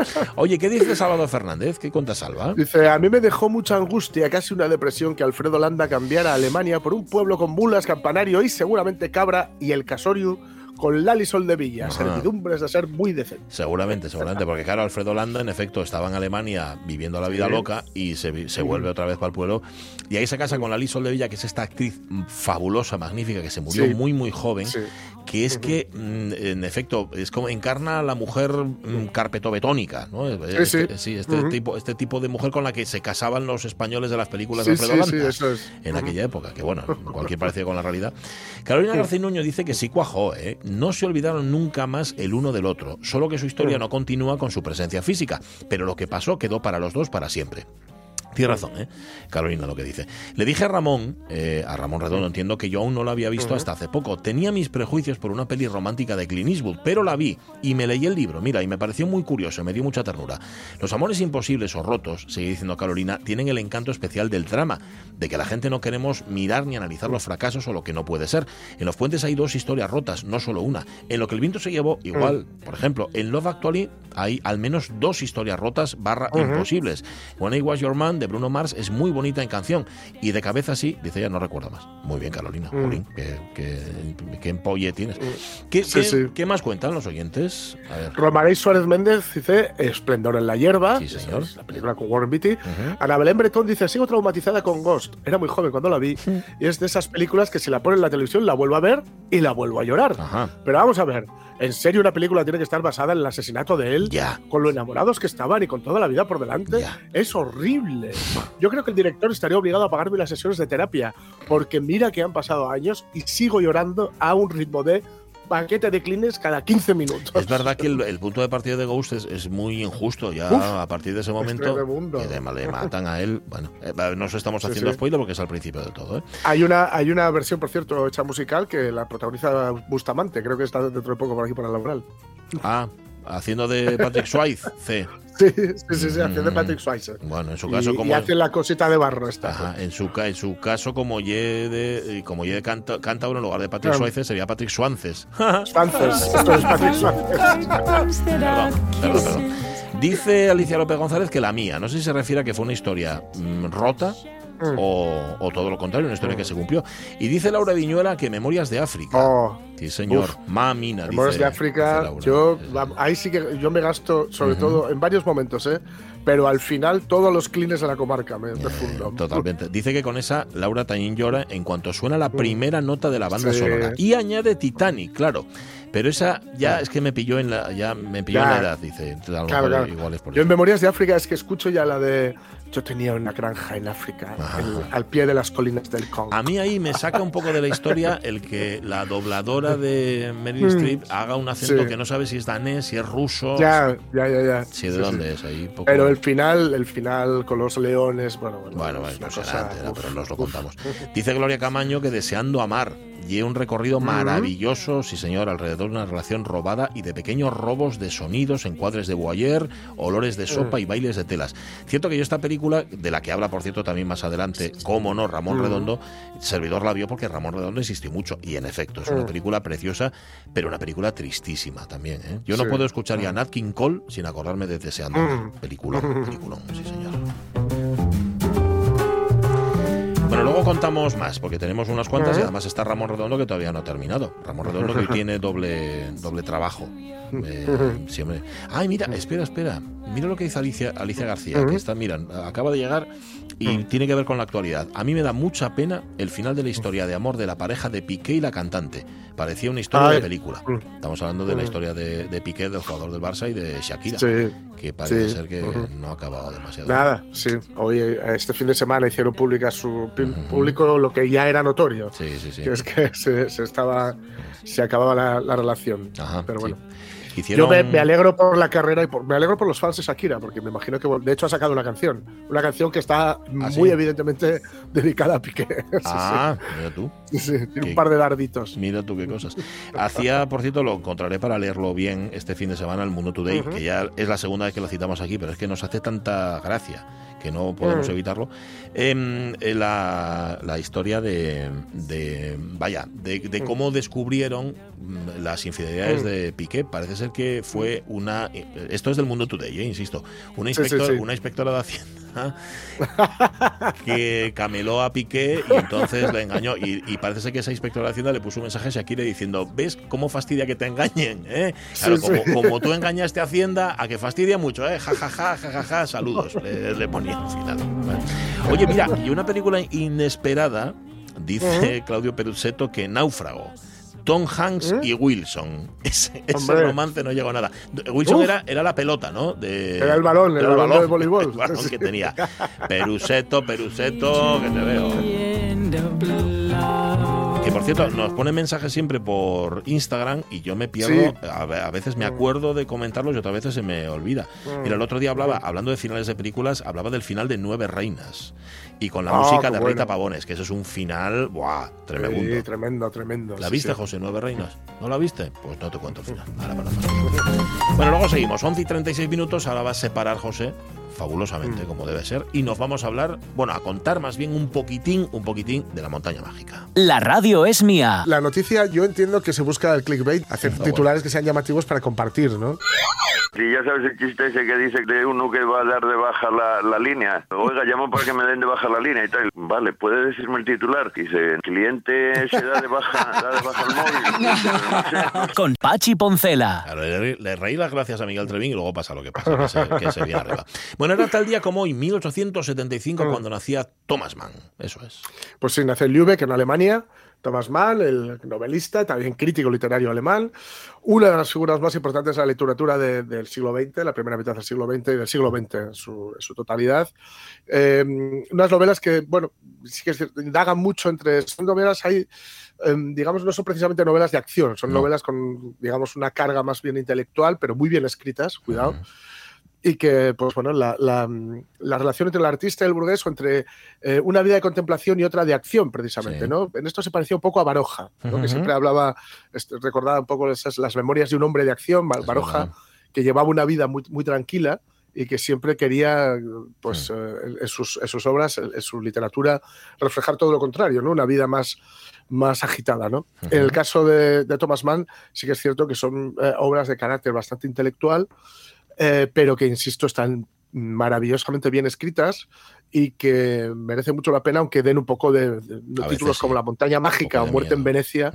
Sí. Oye, ¿qué dice Salvador Fernández? ¿Qué cuenta Salva? Dice, a mí me dejó mucha angustia, casi una depresión, que Alfredo Landa cambiara a Alemania por un pueblo con bulas, campanario y seguramente cabra y el casorio con Lali Soldevilla, Ajá. servidumbres de ser muy decente. Seguramente, seguramente, porque claro, Alfredo Landa en efecto estaba en Alemania viviendo la vida Sí. loca y se, se vuelve otra vez para el pueblo y ahí se casa con Lali Soldevilla, que es esta actriz fabulosa, magnífica, que se murió Sí. muy muy joven, Sí. Que es que mm, en efecto es como encarna a la mujer mm, carpetobetónica, ¿no? Este, sí. este Ujú. tipo, este tipo de mujer con la que se casaban los españoles de las películas Sí, de Alfredo Landa eso es. en aquella época, que bueno, cualquier parecido con la realidad. Carolina García Nuño dice que sí cuajó, ¿eh? no se olvidaron nunca más el uno del otro, solo que su historia no continúa con su presencia física, pero lo que pasó quedó para los dos para siempre. Tiene razón, ¿eh? Carolina lo que dice. Le dije a Ramón, eh, a Ramón Redondo, entiendo que yo aún no la había visto hasta hace poco. Tenía mis prejuicios por una peli romántica de Clint Eastwood, pero la vi y me leí el libro, mira, y me pareció muy curioso, me dio mucha ternura. Los amores imposibles o rotos, sigue diciendo Carolina, tienen el encanto especial del drama, de que la gente no queremos mirar ni analizar los fracasos o lo que no puede ser. En los puentes hay dos historias rotas, no solo una. En lo que el viento se llevó, igual, por ejemplo, en Love Actually hay al menos dos historias rotas barra imposibles. When I Was Your Man de Bruno Mars es muy bonita en canción y de cabeza sí, dice ella, no recuerdo más. Muy bien, Carolina. Jolín, qué, qué, qué empolle tienes. ¿Qué, Sí, qué- sí. qué más cuentan los oyentes? A ver. Suárez Méndez dice Esplendor en la hierba, Sí, señor. es la película con Warren Beatty. Ana Belén Bretón dice Sigo traumatizada con Ghost. Era muy joven cuando la vi y es de esas películas que si la ponen en la televisión la vuelvo a ver y la vuelvo a llorar. Ajá. Pero vamos a ver, ¿en serio una película tiene que estar basada en el asesinato de él? Ya. Con lo enamorados que estaban y con toda la vida por delante. Ya. Es horrible. Yo creo que el director estaría obligado a pagarme las sesiones de terapia, porque mira que han pasado años y sigo llorando a un ritmo de paquete de clines cada 15 minutos. Es verdad que el, el punto de partida de Ghost es, es muy injusto. Ya Uf, a partir de ese momento le, le matan a él. Bueno, eh, estamos Sí, haciendo sí. spoiler porque es al principio de todo. ¿eh? Hay una, hay una versión, por cierto, hecha musical que la protagoniza Bustamante. Creo que está dentro de poco por aquí por el laboral. Ah, haciendo de Patrick Swayze, C. Sí, sí, sí, sí hace de Mm. Patrick Swayze. Bueno, en su Y, caso, y como. hace la cosita de barro esta. Ajá, en su, en su caso, como ye de, como ye de canta, cántabro, en lugar de Patrick. Swayze, sería Patrick Swances. Swances, esto es Patrick perdón, perdón. Dice Alicia López González que la mía, no sé si se refiere a que fue una historia mm, rota Mm. o, o todo lo contrario, una historia que se cumplió. Y dice Laura Viñuela que Memorias de África. Oh, sí, señor. uf. Mamina, Memorias dice, de dice África, Laura. yo ahí sí que yo me gasto, sobre todo en varios momentos, ¿eh? pero al final todos los clines de la comarca me, me Eh, fundo. Totalmente. Dice que con esa Laura Tañín llora en cuanto suena la primera nota de la banda Sí. sonora. Y añade Titanic, claro. Pero esa ya es que me pilló en la, ya me pilló en Ya. la edad, dice. Entonces, a lo Claro, mejor claro. igual es por Yo en eso. Memorias de África es que escucho ya la de yo tenía una granja en África, en- al pie de las colinas del Congo. A mí ahí me saca un poco de la historia el que la dobladora de Meryl Streep haga un acento Mm. Sí. que no sabe si es danés, si es ruso, Ya, ya, ya, ya. si de Sí, dónde sí. es. Ahí poco- Pero el final, el final con los leones, bueno, bueno, Bueno, es una cosa, impresionante, era, uf, pero nos lo uf. contamos. Dice Gloria Camaño que deseando amar. Y un recorrido maravilloso, sí señor, alrededor de una relación robada y de pequeños robos de sonidos, encuadres de boyer, olores de sopa y bailes de telas. Cierto que yo esta película, de la que habla por cierto también más adelante, cómo no, Ramón Redondo, Servidor la vio porque Ramón Redondo insistió mucho. Y en efecto, es una película preciosa, pero una película tristísima también. ¿eh? Yo no Sí. puedo escuchar ya Nat King Cole sin acordarme de Deseando. Peliculón, peliculón, sí señor. Bueno, luego contamos más, porque tenemos unas cuantas y además está Ramón Redondo que todavía no ha terminado. Ramón Redondo que tiene doble, doble trabajo. Eh. Ay, mira, espera, espera. Mira lo que dice Alicia, Alicia García, que está, mira, acaba de llegar y tiene que ver con la actualidad. A mí me da mucha pena el final de la historia de amor de la pareja de Piqué y la cantante. Parecía una historia Ay. de película. Estamos hablando de la historia de, de Piqué, del jugador del Barça, y de Shakira, Sí. que parece Sí. ser que no ha acabado demasiado. Nada, sí. Hoy, eh, este fin de semana hicieron pública su público lo que ya era notorio. Sí, sí, sí. Que es que se, se estaba, se acababa la, la relación. Ajá, Pero sí. Hicieron... Yo me, me alegro por la carrera y por- me alegro por los fans de Shakira, porque me imagino que de hecho ha sacado una canción. Una canción que está muy sí? evidentemente dedicada a Piqué. Sí, Ah, mira tú. tiene qué- un par de darditos. Mira tú qué cosas. Hacía, por cierto, lo encontraré para leerlo bien este fin de semana, el Mundo Today, que ya es la segunda vez que lo citamos aquí, pero es que nos hace tanta gracia que no podemos Mm. evitarlo. Em, eh, la, la historia de, de- vaya, de, de cómo descubrieron mm, las infidelidades Mm. de Piqué. Parece ser que fue una, esto es del Mundo Today, eh, insisto, una, Sí, sí, inspector- sí. una inspectora de Hacienda que cameló a Piqué y entonces le engañó. Y, y parece ser que esa inspectora de Hacienda le puso un mensaje a Shakira diciendo, ¿ves cómo fastidia que te engañen? eh? Claro, como tú engañaste a Hacienda, a que fastidia mucho, ¿eh? Ja, ja, ja, ja, ja, ja, saludos. Le, le ponía Oye, mira, y una película inesperada, dice Claudio Perusetto, que Náufrago. Tom Hanks y Wilson. Ese, ese Hombre. romance no llegó a nada. Wilson Uf. era, era la pelota, ¿no? De, Era el balón, el era balón de voleibol. El balón que tenía. Peruseto, Peruseto, que te veo. Que por cierto, nos pone mensajes siempre por Instagram y yo me pierdo. Sí. A, ve- a veces me acuerdo de comentarlos y otras veces se me olvida. Mira, el otro día hablaba, hablando de finales de películas, hablaba del final de Nueve Reinas. Y con la Ah, música de bueno. Rita Pavones, que eso es un final, ¡buah! Tremendo. Sí, tremendo, tremendo. ¿La sí, viste. José, Nueve Reinas? ¿No la viste? Pues no te cuento el final. Ahora para. Bueno, luego seguimos. 11 y 36 minutos. Ahora va a separar José, fabulosamente, Mm. como debe ser. Y nos vamos a hablar, bueno, a contar más bien un poquitín, un poquitín de la montaña mágica. La radio es mía. La noticia, yo entiendo que se busca el clickbait, hacer titulares que sean llamativos para compartir, ¿no? Si ya sabes el chiste ese que dice de uno que va a dar de baja la, la línea. Oiga, llamo para que me den de baja la línea y tal. Vale, ¿puede decirme el titular? Dice, el cliente se da de baja, da de baja el móvil. Con Pachi Poncela. Claro, le, le reí las gracias a Miguel Trevín y luego pasa lo que pasa, que se, que se viene arriba. Bueno, era tal día como hoy, 1875, cuando nacía Thomas Mann. Eso es. Pues sí, nace en Lübeck, en Alemania. Thomas Mann, el novelista, también crítico literario alemán, una de las figuras más importantes de la literatura de- del siglo XX, la primera mitad del siglo XX y del siglo XX en su, en su totalidad. Eh, unas novelas que, bueno, sí que indagan mucho entre. Son novelas, hay, eh, digamos, no son precisamente novelas de acción, son No. novelas con, digamos, una carga más bien intelectual, pero muy bien escritas, cuidado y que, pues bueno, la, la- la relación entre el artista y el burgués o entre eh, una vida de contemplación y otra de acción, precisamente, Sí. ¿no? En esto se parecía un poco a Baroja, ¿no? Ujú. que siempre hablaba, recordaba un poco esas, las memorias de un hombre de acción, Baroja, que llevaba una vida muy, muy tranquila y que siempre quería, pues, Mm. eh, en, sus, en sus obras, en, su literatura, reflejar todo lo contrario, ¿no? Una vida más, más agitada, ¿no? En el caso de, de Thomas Mann, sí que es cierto que son eh, obras de carácter bastante intelectual, eh, pero que, insisto, están maravillosamente bien escritas y que merece mucho la pena, aunque den un poco de, de- de A títulos sí. como La montaña mágica o Muerte en. Venecia,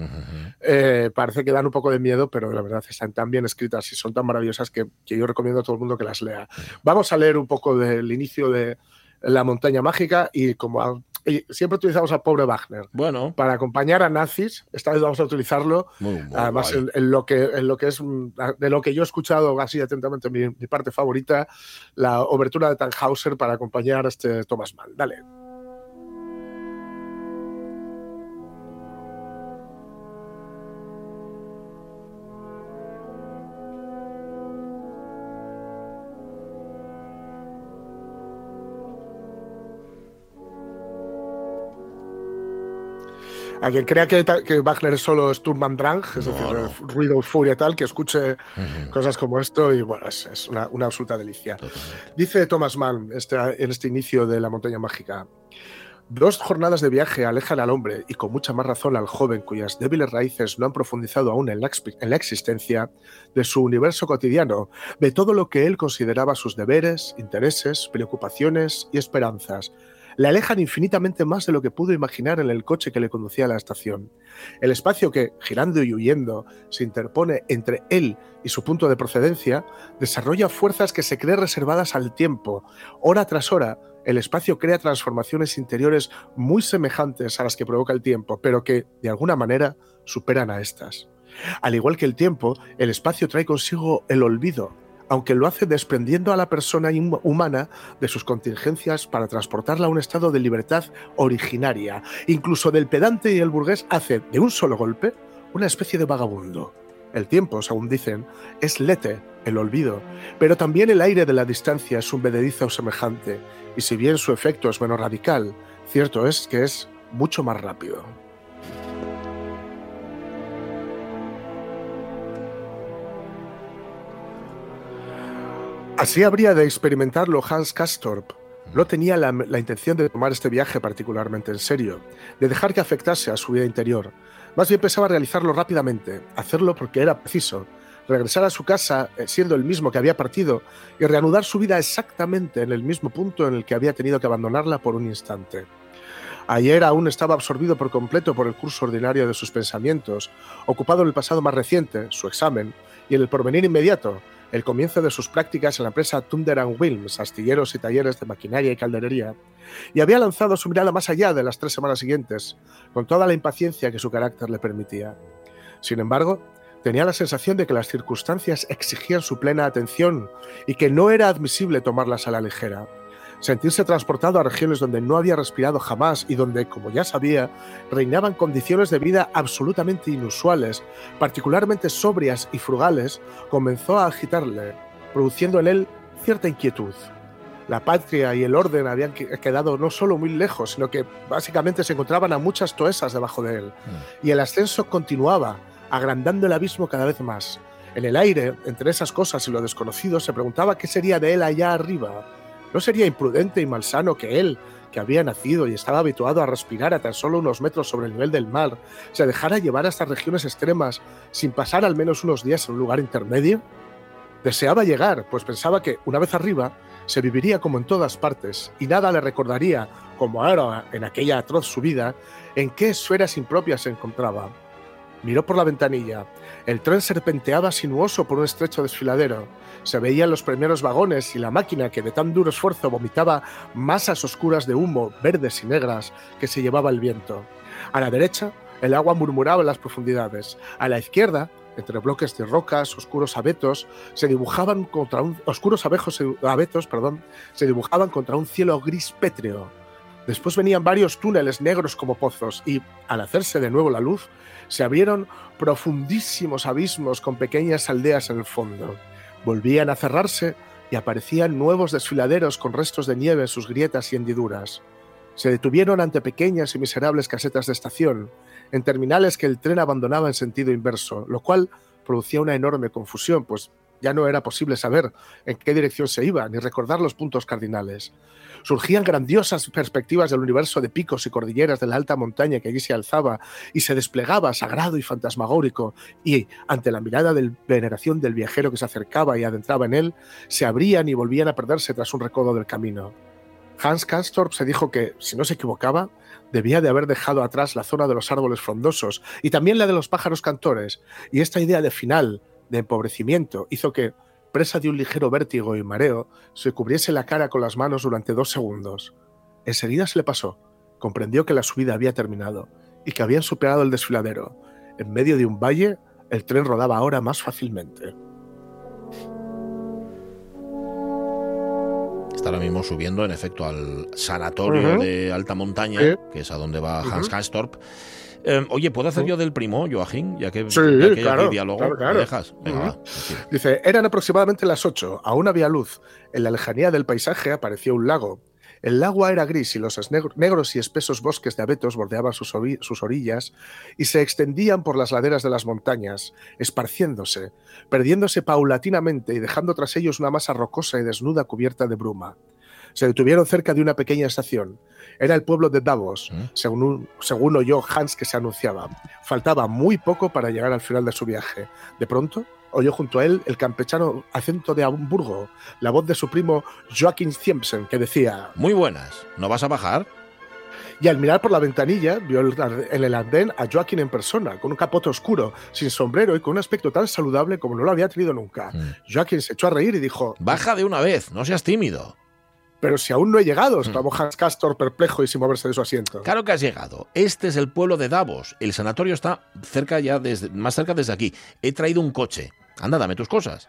eh, parece que dan un poco de miedo, pero la verdad están tan bien escritas y son tan maravillosas que, que yo recomiendo a todo el mundo que las lea. Vamos a leer un poco del inicio de La montaña mágica y como a- y siempre utilizamos al pobre Wagner. Bueno, Para acompañar a nazis, esta vez vamos a utilizarlo muy, muy Además, en lo que, en lo que es mm, de lo que yo he escuchado así atentamente, mi, mi parte favorita, la obertura de Tannhauser para acompañar a este Thomas Mann. Dale. A quien crea que, que Wagner es solo Sturm und Drang, es No, decir, no. ruido, furia y tal, que escuche cosas como esto y bueno, es, es una, una absoluta delicia. Totalmente. Dice Thomas Mann este, en este inicio de La montaña mágica. Dos jornadas de viaje alejan al hombre y con mucha más razón al joven cuyas débiles raíces no han profundizado aún en la, en la existencia de su universo cotidiano, de todo lo que él consideraba sus deberes, intereses, preocupaciones y esperanzas. Le alejan infinitamente más de lo que pudo imaginar en el coche que le conducía a la estación. El espacio que, girando y huyendo, se interpone entre él y su punto de procedencia, desarrolla fuerzas que se creen reservadas al tiempo. Hora tras hora, el espacio crea transformaciones interiores muy semejantes a las que provoca el tiempo, pero que, de alguna manera, superan a estas. Al igual que el tiempo, el espacio trae consigo el olvido, aunque lo hace desprendiendo a la persona hum- humana de sus contingencias para transportarla a un estado de libertad originaria. Incluso del pedante y el burgués hace, de un solo golpe, una especie de vagabundo. El tiempo, según dicen, es lete, el olvido, pero también el aire de la distancia es un vededizo semejante, y si bien su efecto es menos radical, cierto es que es mucho más rápido. Así habría de experimentarlo Hans Castorp. No tenía la, la intención de tomar este viaje particularmente en serio, de dejar que afectase a su vida interior. Más bien pensaba realizarlo rápidamente, hacerlo porque era preciso, regresar a su casa eh, siendo el mismo que había partido y reanudar su vida exactamente en el mismo punto en el que había tenido que abandonarla por un instante. Ayer aún estaba absorbido por completo por el curso ordinario de sus pensamientos, ocupado en el pasado más reciente, su examen, y en el porvenir inmediato, el comienzo de sus prácticas en la empresa Thunder Wilms, astilleros y talleres de maquinaria y calderería, y había lanzado su mirada más allá de las tres semanas siguientes, con toda la impaciencia que su carácter le permitía. Sin embargo, tenía la sensación de que las circunstancias exigían su plena atención y que no era admisible tomarlas a la ligera sentirse transportado a regiones donde no había respirado jamás y donde, como ya sabía, reinaban condiciones de vida absolutamente inusuales, particularmente sobrias y frugales, comenzó a agitarle, produciendo en él cierta inquietud. La patria y el orden habían quedado no solo muy lejos, sino que básicamente se encontraban a muchas toesas debajo de él. Mm. Y el ascenso continuaba, agrandando el abismo cada vez más. En el aire, entre esas cosas y lo desconocido, se preguntaba qué sería de él allá arriba, ¿No sería imprudente y malsano que él, que había nacido y estaba habituado a respirar a tan solo unos metros sobre el nivel del mar, se dejara llevar a estas regiones extremas sin pasar al menos unos días en un lugar intermedio? Deseaba llegar, pues pensaba que, una vez arriba, se viviría como en todas partes y nada le recordaría, como ahora en aquella atroz subida, en qué esferas impropias se encontraba. Miró por la ventanilla. El tren serpenteaba sinuoso por un estrecho desfiladero. Se veían los primeros vagones y la máquina que de tan duro esfuerzo vomitaba masas oscuras de humo, verdes y negras, que se llevaba el viento. A la derecha, el agua murmuraba en las profundidades. A la izquierda, entre bloques de rocas, oscuros abetos, se dibujaban contra un oscuros abejos, abetos, perdón, se dibujaban contra un cielo gris pétreo. Después venían varios túneles negros como pozos y, al hacerse de nuevo la luz, se abrieron profundísimos abismos con pequeñas aldeas en el fondo. Volvían a cerrarse y aparecían nuevos desfiladeros con restos de nieve en sus grietas y hendiduras. Se detuvieron ante pequeñas y miserables casetas de estación, en terminales que el tren abandonaba en sentido inverso, lo cual producía una enorme confusión, pues ya no era posible saber en qué dirección se iba ni recordar los puntos cardinales surgían grandiosas perspectivas del universo de picos y cordilleras de la alta montaña que allí se alzaba y se desplegaba sagrado y fantasmagórico, y ante la mirada de veneración del viajero que se acercaba y adentraba en él, se abrían y volvían a perderse tras un recodo del camino. Hans Kanstorp se dijo que, si no se equivocaba, debía de haber dejado atrás la zona de los árboles frondosos y también la de los pájaros cantores, y esta idea de final, de empobrecimiento, hizo que, presa de un ligero vértigo y mareo, se cubriese la cara con las manos durante dos segundos. Enseguida se le pasó. Comprendió que la subida había terminado y que habían superado el desfiladero. En medio de un valle, el tren rodaba ahora más fácilmente. Está ahora mismo subiendo, en efecto, al sanatorio de alta montaña, que es a donde va Hans Kastorp. Em, oye, ¿puedo hacer yo del primo, Joachim? Ya que, sí, claro, diálogo, dejas? Dice, eran aproximadamente las 8, aún había luz. En la lejanía del paisaje apareció un lago. El agua era gris y los negros y espesos bosques de abetos bordeaban sus, sus, orillas y se extendían por las laderas de las montañas, esparciéndose, perdiéndose paulatinamente y dejando tras ellos una masa rocosa y desnuda cubierta de bruma. Se detuvieron cerca de una pequeña estación. Era el pueblo de Davos, ¿Mm? según, según oyó Hans que se anunciaba. Faltaba muy poco para llegar al final de su viaje. De pronto, oyó junto a él el campechano acento de Hamburgo, la voz de su primo Joachim Siemsen, que decía: Muy buenas, ¿no vas a bajar? Y al mirar por la ventanilla, vio en el andén a Joaquín en persona, con un capote oscuro, sin sombrero y con un aspecto tan saludable como no lo había tenido nunca. Mm. Joaquín se echó a reír y dijo: Baja de una vez, no seas tímido. Pero si aún no he llegado, exclamó Hans Castor perplejo y sin moverse de su asiento. Claro que has llegado. Este es el pueblo de Davos. El sanatorio está cerca ya desde, más cerca desde aquí. He traído un coche. Anda, dame tus cosas.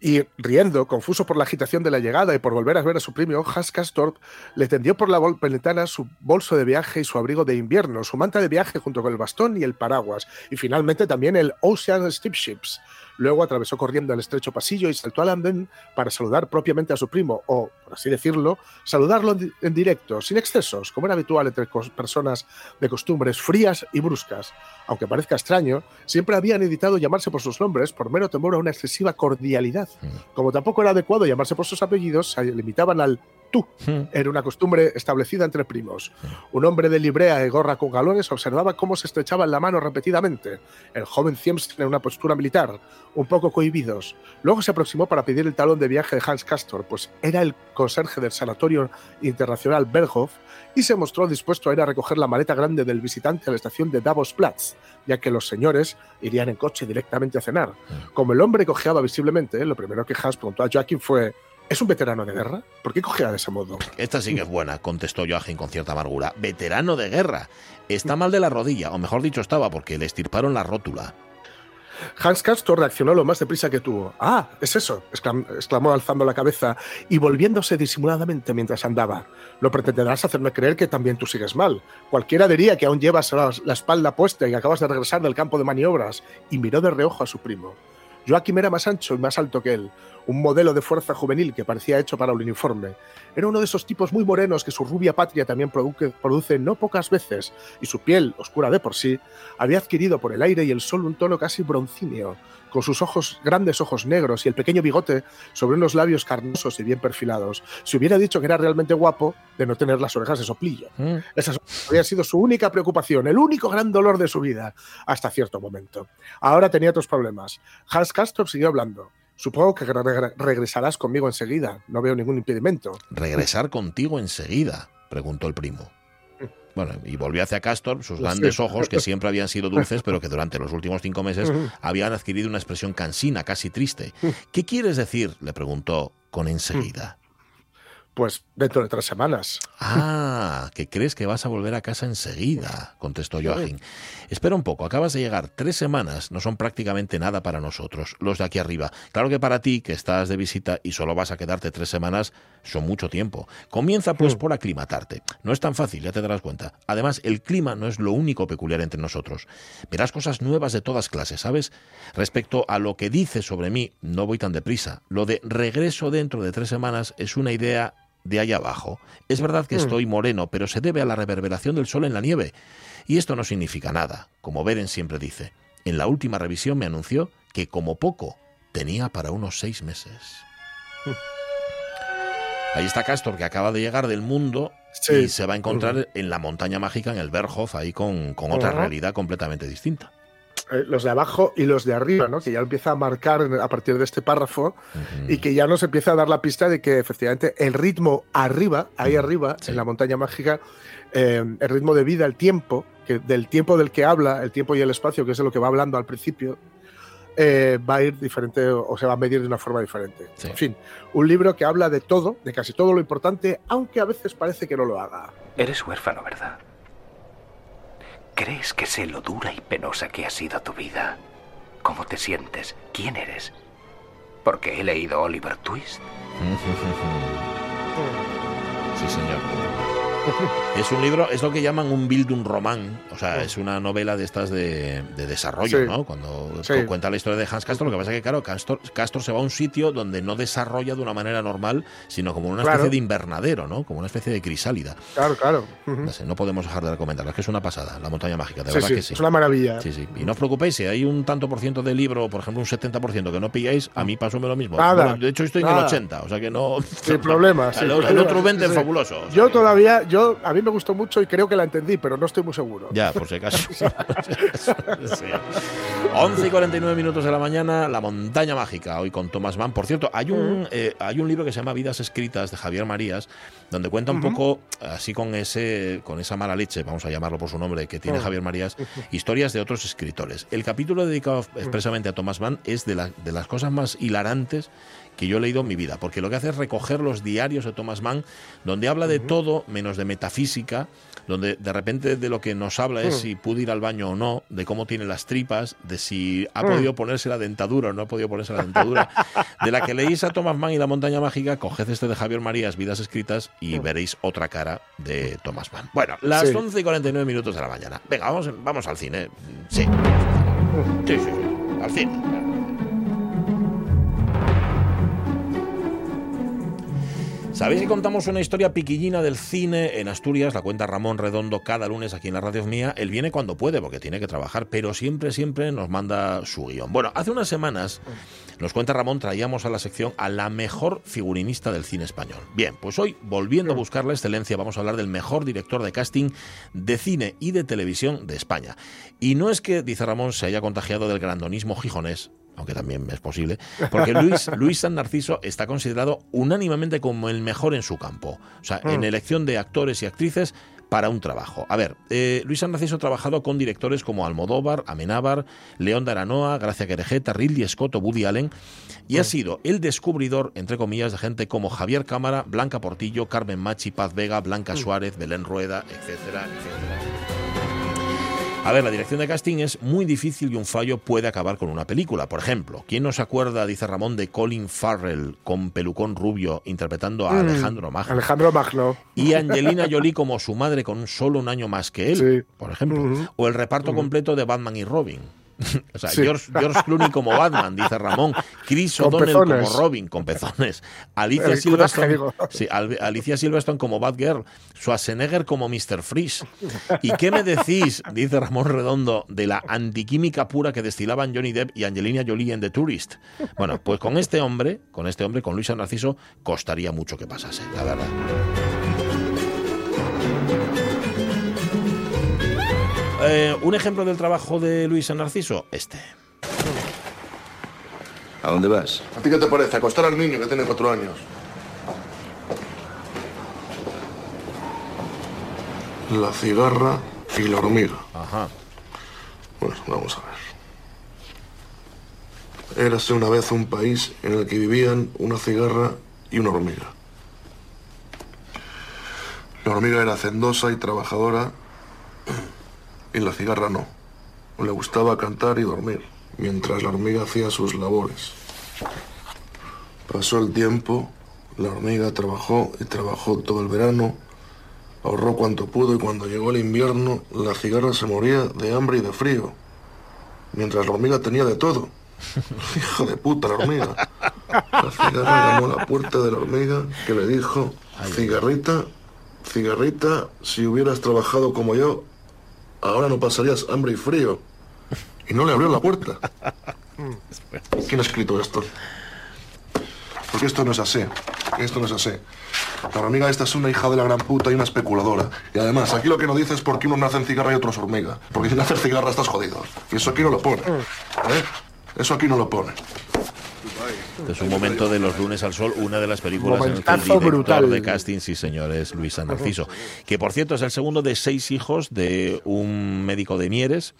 Y riendo, confuso por la agitación de la llegada y por volver a ver a su primo, Hans Castorp le tendió por la ventana su bolso de viaje y su abrigo de invierno, su manta de viaje junto con el bastón y el paraguas, y finalmente también el Ocean Steamships, Luego atravesó corriendo el estrecho pasillo y saltó al andén para saludar propiamente a su primo, o, por así decirlo, saludarlo en directo, sin excesos, como era habitual entre personas de costumbres frías y bruscas. Aunque parezca extraño, siempre habían evitado llamarse por sus nombres por mero temor a una excesiva cordialidad. Como tampoco era adecuado llamarse por sus apellidos, se limitaban al tú. Era una costumbre establecida entre primos. Un hombre de librea y gorra con galones observaba cómo se estrechaban la mano repetidamente. El joven Siemsen en una postura militar, un poco cohibidos. Luego se aproximó para pedir el talón de viaje de Hans Castor, pues era el conserje del Sanatorio Internacional Berghof y se mostró dispuesto a ir a recoger la maleta grande del visitante a la estación de Davos-Platz, ya que los señores irían en coche directamente a cenar. Como el hombre cojeaba visiblemente, lo primero que Hans preguntó a Joachim fue ¿Es un veterano de guerra? ¿Por qué cogea de ese modo? Esta sí que es buena, contestó Joachim con cierta amargura. Veterano de guerra. Está mal de la rodilla, o mejor dicho estaba, porque le estirparon la rótula. Hans Castor reaccionó lo más deprisa que tuvo. Ah, es eso, exclamó alzando la cabeza y volviéndose disimuladamente mientras andaba. Lo pretenderás hacerme creer que también tú sigues mal. Cualquiera diría que aún llevas la espalda puesta y acabas de regresar del campo de maniobras. Y miró de reojo a su primo. Joaquim era más ancho y más alto que él, un modelo de fuerza juvenil que parecía hecho para el uniforme. Era uno de esos tipos muy morenos que su rubia patria también produce, no pocas veces, y su piel, oscura de por sí, había adquirido por el aire y el sol un tono casi broncíneo, con sus ojos, grandes ojos negros y el pequeño bigote sobre unos labios carnosos y bien perfilados. Si hubiera dicho que era realmente guapo, de no tener las orejas de soplillo. Mm. Esa había sido su única preocupación, el único gran dolor de su vida, hasta cierto momento. Ahora tenía otros problemas. Hans Castor siguió hablando. Supongo que regresarás conmigo enseguida. No veo ningún impedimento. ¿Regresar contigo enseguida? preguntó el primo. Bueno, y volvió hacia Castor, sus grandes ojos, que siempre habían sido dulces, pero que durante los últimos cinco meses habían adquirido una expresión cansina, casi triste. ¿Qué quieres decir? le preguntó con enseguida. Pues dentro de tres semanas. Ah, que crees que vas a volver a casa enseguida, contestó Joachim. Espera un poco, acabas de llegar. Tres semanas no son prácticamente nada para nosotros, los de aquí arriba. Claro que para ti, que estás de visita y solo vas a quedarte tres semanas, son mucho tiempo. Comienza pues por aclimatarte. No es tan fácil, ya te darás cuenta. Además, el clima no es lo único peculiar entre nosotros. Verás cosas nuevas de todas clases, ¿sabes? Respecto a lo que dices sobre mí, no voy tan deprisa. Lo de regreso dentro de tres semanas es una idea de allá abajo. Es verdad que hmm. estoy moreno, pero se debe a la reverberación del sol en la nieve. Y esto no significa nada, como Beren siempre dice. En la última revisión me anunció que como poco tenía para unos seis meses. Ahí está Castor, que acaba de llegar del mundo y se va a encontrar en la montaña mágica, en el Berghof, ahí con, otra realidad completamente distinta. Eh, los de abajo y los de arriba, ¿no? que ya empieza a marcar a partir de este párrafo y que ya nos empieza a dar la pista de que efectivamente el ritmo arriba, ahí arriba, en la montaña mágica, eh, el ritmo de vida, el tiempo, que del tiempo del que habla, el tiempo y el espacio, que es de lo que va hablando al principio, eh, va a ir diferente o se va a medir de una forma diferente. En fin, un libro que habla de todo, de casi todo lo importante, aunque a veces parece que no lo haga. Eres huérfano, ¿verdad? ¿Crees que sé lo dura y penosa que ha sido tu vida? ¿Cómo te sientes? ¿Quién eres? Porque he leído Oliver Twist. sí, señor. es un libro, es lo que llaman un Bildung-Roman, o sea, es una novela de estas de, desarrollo, ¿no? Cuando cuenta la historia de Hans Castor, lo que pasa es que, claro, Castor, se va a un sitio donde no desarrolla de una manera normal, sino como una especie de invernadero, ¿no? Como una especie de crisálida. Claro, claro. no, podemos dejar de recomendarla, es que es una pasada, La montaña mágica, de verdad que sí. Es una maravilla. Sí, sí. Y no os preocupéis, si hay un tanto por ciento de libro, por ejemplo, un 70% que no pilláis, a mí pasóme lo mismo. de hecho, estoy en el 80, o sea que no. Sin problema. el, otro 20 es fabuloso. Yo todavía, yo, a mí me gustó mucho y creo que la entendí, pero no estoy muy seguro. Ya, por si acaso. 11 y 49 minutos de la mañana, La montaña mágica, hoy con Thomas Mann. Por cierto, hay un, eh, hay un libro que se llama Vidas escritas de Javier Marías, donde cuenta un poco, así con, ese, con esa mala leche, vamos a llamarlo por su nombre, que tiene Javier Marías, historias de otros escritores. El capítulo dedicado expresamente a Thomas Mann es de, de las cosas más hilarantes que yo he leído en mi vida, porque lo que hace es recoger los diarios de Thomas Mann, donde habla de todo menos de metafísica, donde de repente de lo que nos habla es si pudo ir al baño o no, de cómo tiene las tripas, de si ha podido ponerse la dentadura o no ha podido ponerse la dentadura. De la que leéis a Thomas Mann y la montaña mágica, coged este de Javier Marías, Vidas Escritas, y veréis otra cara de Thomas Mann. Bueno, las 11 y 49 minutos de la mañana. Venga, vamos, vamos al cine. Sí. Sí, sí, sí. Al cine. ¿Sabéis que contamos una historia piquillina del cine en Asturias? La cuenta Ramón Redondo cada lunes aquí en la radio mía. Él viene cuando puede porque tiene que trabajar, pero siempre, siempre nos manda su guion. Bueno, hace unas semanas nos cuenta Ramón, traíamos a la sección a la mejor figurinista del cine español. Bien, pues hoy, volviendo a buscar la excelencia, vamos a hablar del mejor director de casting de cine y de televisión de España. Y no es que, dice Ramón, se haya contagiado del grandonismo gijonés, aunque también es posible, porque Luis, Luis San Narciso está considerado unánimemente como el mejor en su campo. O sea, en elección de actores y actrices para un trabajo. A ver, eh, Luis San Narciso ha trabajado con directores como Almodóvar, Amenábar, León de Aranoa, Gracia Querejeta, Ridley Scott o Woody Allen, y ha sido el descubridor, entre comillas, de gente como Javier Cámara, Blanca Portillo, Carmen Machi, Paz Vega, Blanca Suárez, Belén Rueda, etcétera, etcétera. A ver, la dirección de casting es muy difícil y un fallo puede acabar con una película. Por ejemplo, ¿quién no se acuerda, dice Ramón, de Colin Farrell con pelucón rubio interpretando a Mm, Alejandro Magno? Alejandro Magno. Y Angelina Jolie como su madre con solo un año más que él, Sí. por ejemplo. O el reparto completo de Batman y Robin. O sea, Sí. George, George Clooney como Batman, dice Ramón. Chris O'Donnell como Robin, con pezones. Alicia Silverstone, digo. sí, Al- Alicia Silverstone como Batgirl. Schwarzenegger como Mr. Freeze. ¿Y qué me decís, dice Ramón Redondo, de la antiquímica pura que destilaban Johnny Depp y Angelina Jolie en The Tourist? Bueno, pues con este hombre, con este hombre, con Luis San Narciso, costaría mucho que pasase, la verdad. Eh, un ejemplo del trabajo de Luis San Narciso, este. ¿A dónde vas? ¿A ti qué te parece? Acostar al niño que tiene cuatro años. La cigarra y la hormiga. Ajá. Bueno, vamos a ver. Érase una vez un país en el que vivían una cigarra y una hormiga. La hormiga era hacendosa y trabajadora y la cigarra no. Le gustaba cantar y dormir, mientras la hormiga hacía sus labores. Pasó el tiempo, la hormiga trabajó y trabajó todo el verano, ahorró cuanto pudo y cuando llegó el invierno, la cigarra se moría de hambre y de frío, mientras la hormiga tenía de todo. Hijo de puta, la hormiga. La cigarra llamó a la puerta de la hormiga que le dijo, cigarrita, cigarrita, si hubieras trabajado como yo, ahora no pasarías hambre y frío. Y no le abrió la puerta. ¿Quién ha escrito esto? Porque esto no es así. Esto no es así. La hormiga esta es una hija de la gran puta y una especuladora. Y además, aquí lo que no dice es por qué unos nacen cigarra y otros hormiga. Porque si naces cigarra estás jodido. Y eso aquí no lo pone. ¿eh? Eso aquí no lo pone. Este es un momento de los lunes al sol, una de las películas en el que el director brutal. de casting, sí señores, Luis San Narciso, que por cierto es el segundo de seis hijos de un médico de Mieres.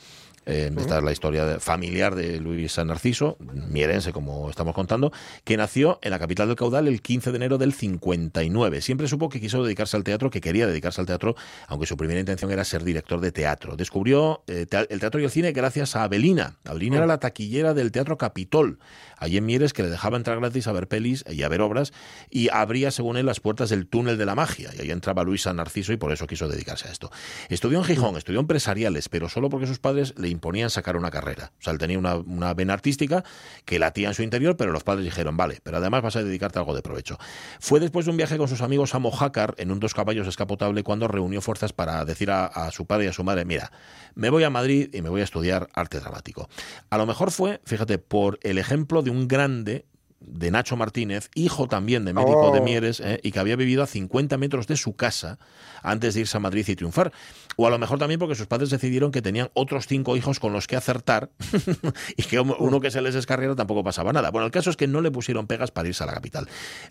Eh, esta es la historia familiar de Luis San Narciso, mierense como estamos contando, que nació en la capital del caudal el 15 de enero del 59. Siempre supo que quiso dedicarse al teatro, que quería dedicarse al teatro, aunque su primera intención era ser director de teatro. Descubrió eh, el teatro y el cine gracias a Abelina. Abelina era la taquillera del Teatro Capitol, allí en Mieres, que le dejaba entrar gratis a ver pelis y a ver obras, y abría, según él, las puertas del túnel de la magia. Y ahí entraba Luis San Narciso y por eso quiso dedicarse a esto. Estudió en Gijón, estudió empresariales, pero solo porque sus padres le imponían sacar una carrera. O sea, él tenía una, una vena artística que latía en su interior, pero los padres dijeron, vale, pero además vas a dedicarte a algo de provecho. Fue después de un viaje con sus amigos a Mojácar en un dos caballos escapotable cuando reunió fuerzas para decir a, a su padre y a su madre, mira, me voy a Madrid y me voy a estudiar arte dramático. A lo mejor fue, fíjate, por el ejemplo de un grande de Nacho Martínez, hijo también de médico de Oh. Mieres, eh, y que había vivido a 50 metros de su casa antes de irse a Madrid y triunfar. O a lo mejor también porque sus padres decidieron que tenían otros cinco hijos con los que acertar y que uno que se les escarriera tampoco pasaba nada. Bueno, el caso es que no le pusieron pegas para irse a la capital.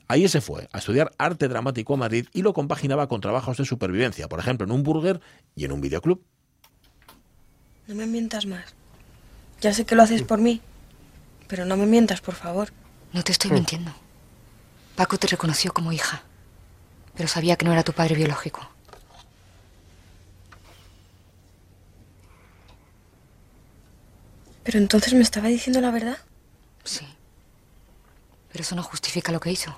Ahí se fue a estudiar arte dramático a Madrid y lo compaginaba con trabajos de supervivencia, por ejemplo, en un burger y en un videoclub. No me mientas más. Ya sé que lo haces por mí, pero no me mientas, por favor. No te estoy mintiendo. Paco te reconoció como hija, pero sabía que no era tu padre biológico. Pero entonces me estaba diciendo la verdad. Sí. Pero eso no justifica lo que hizo.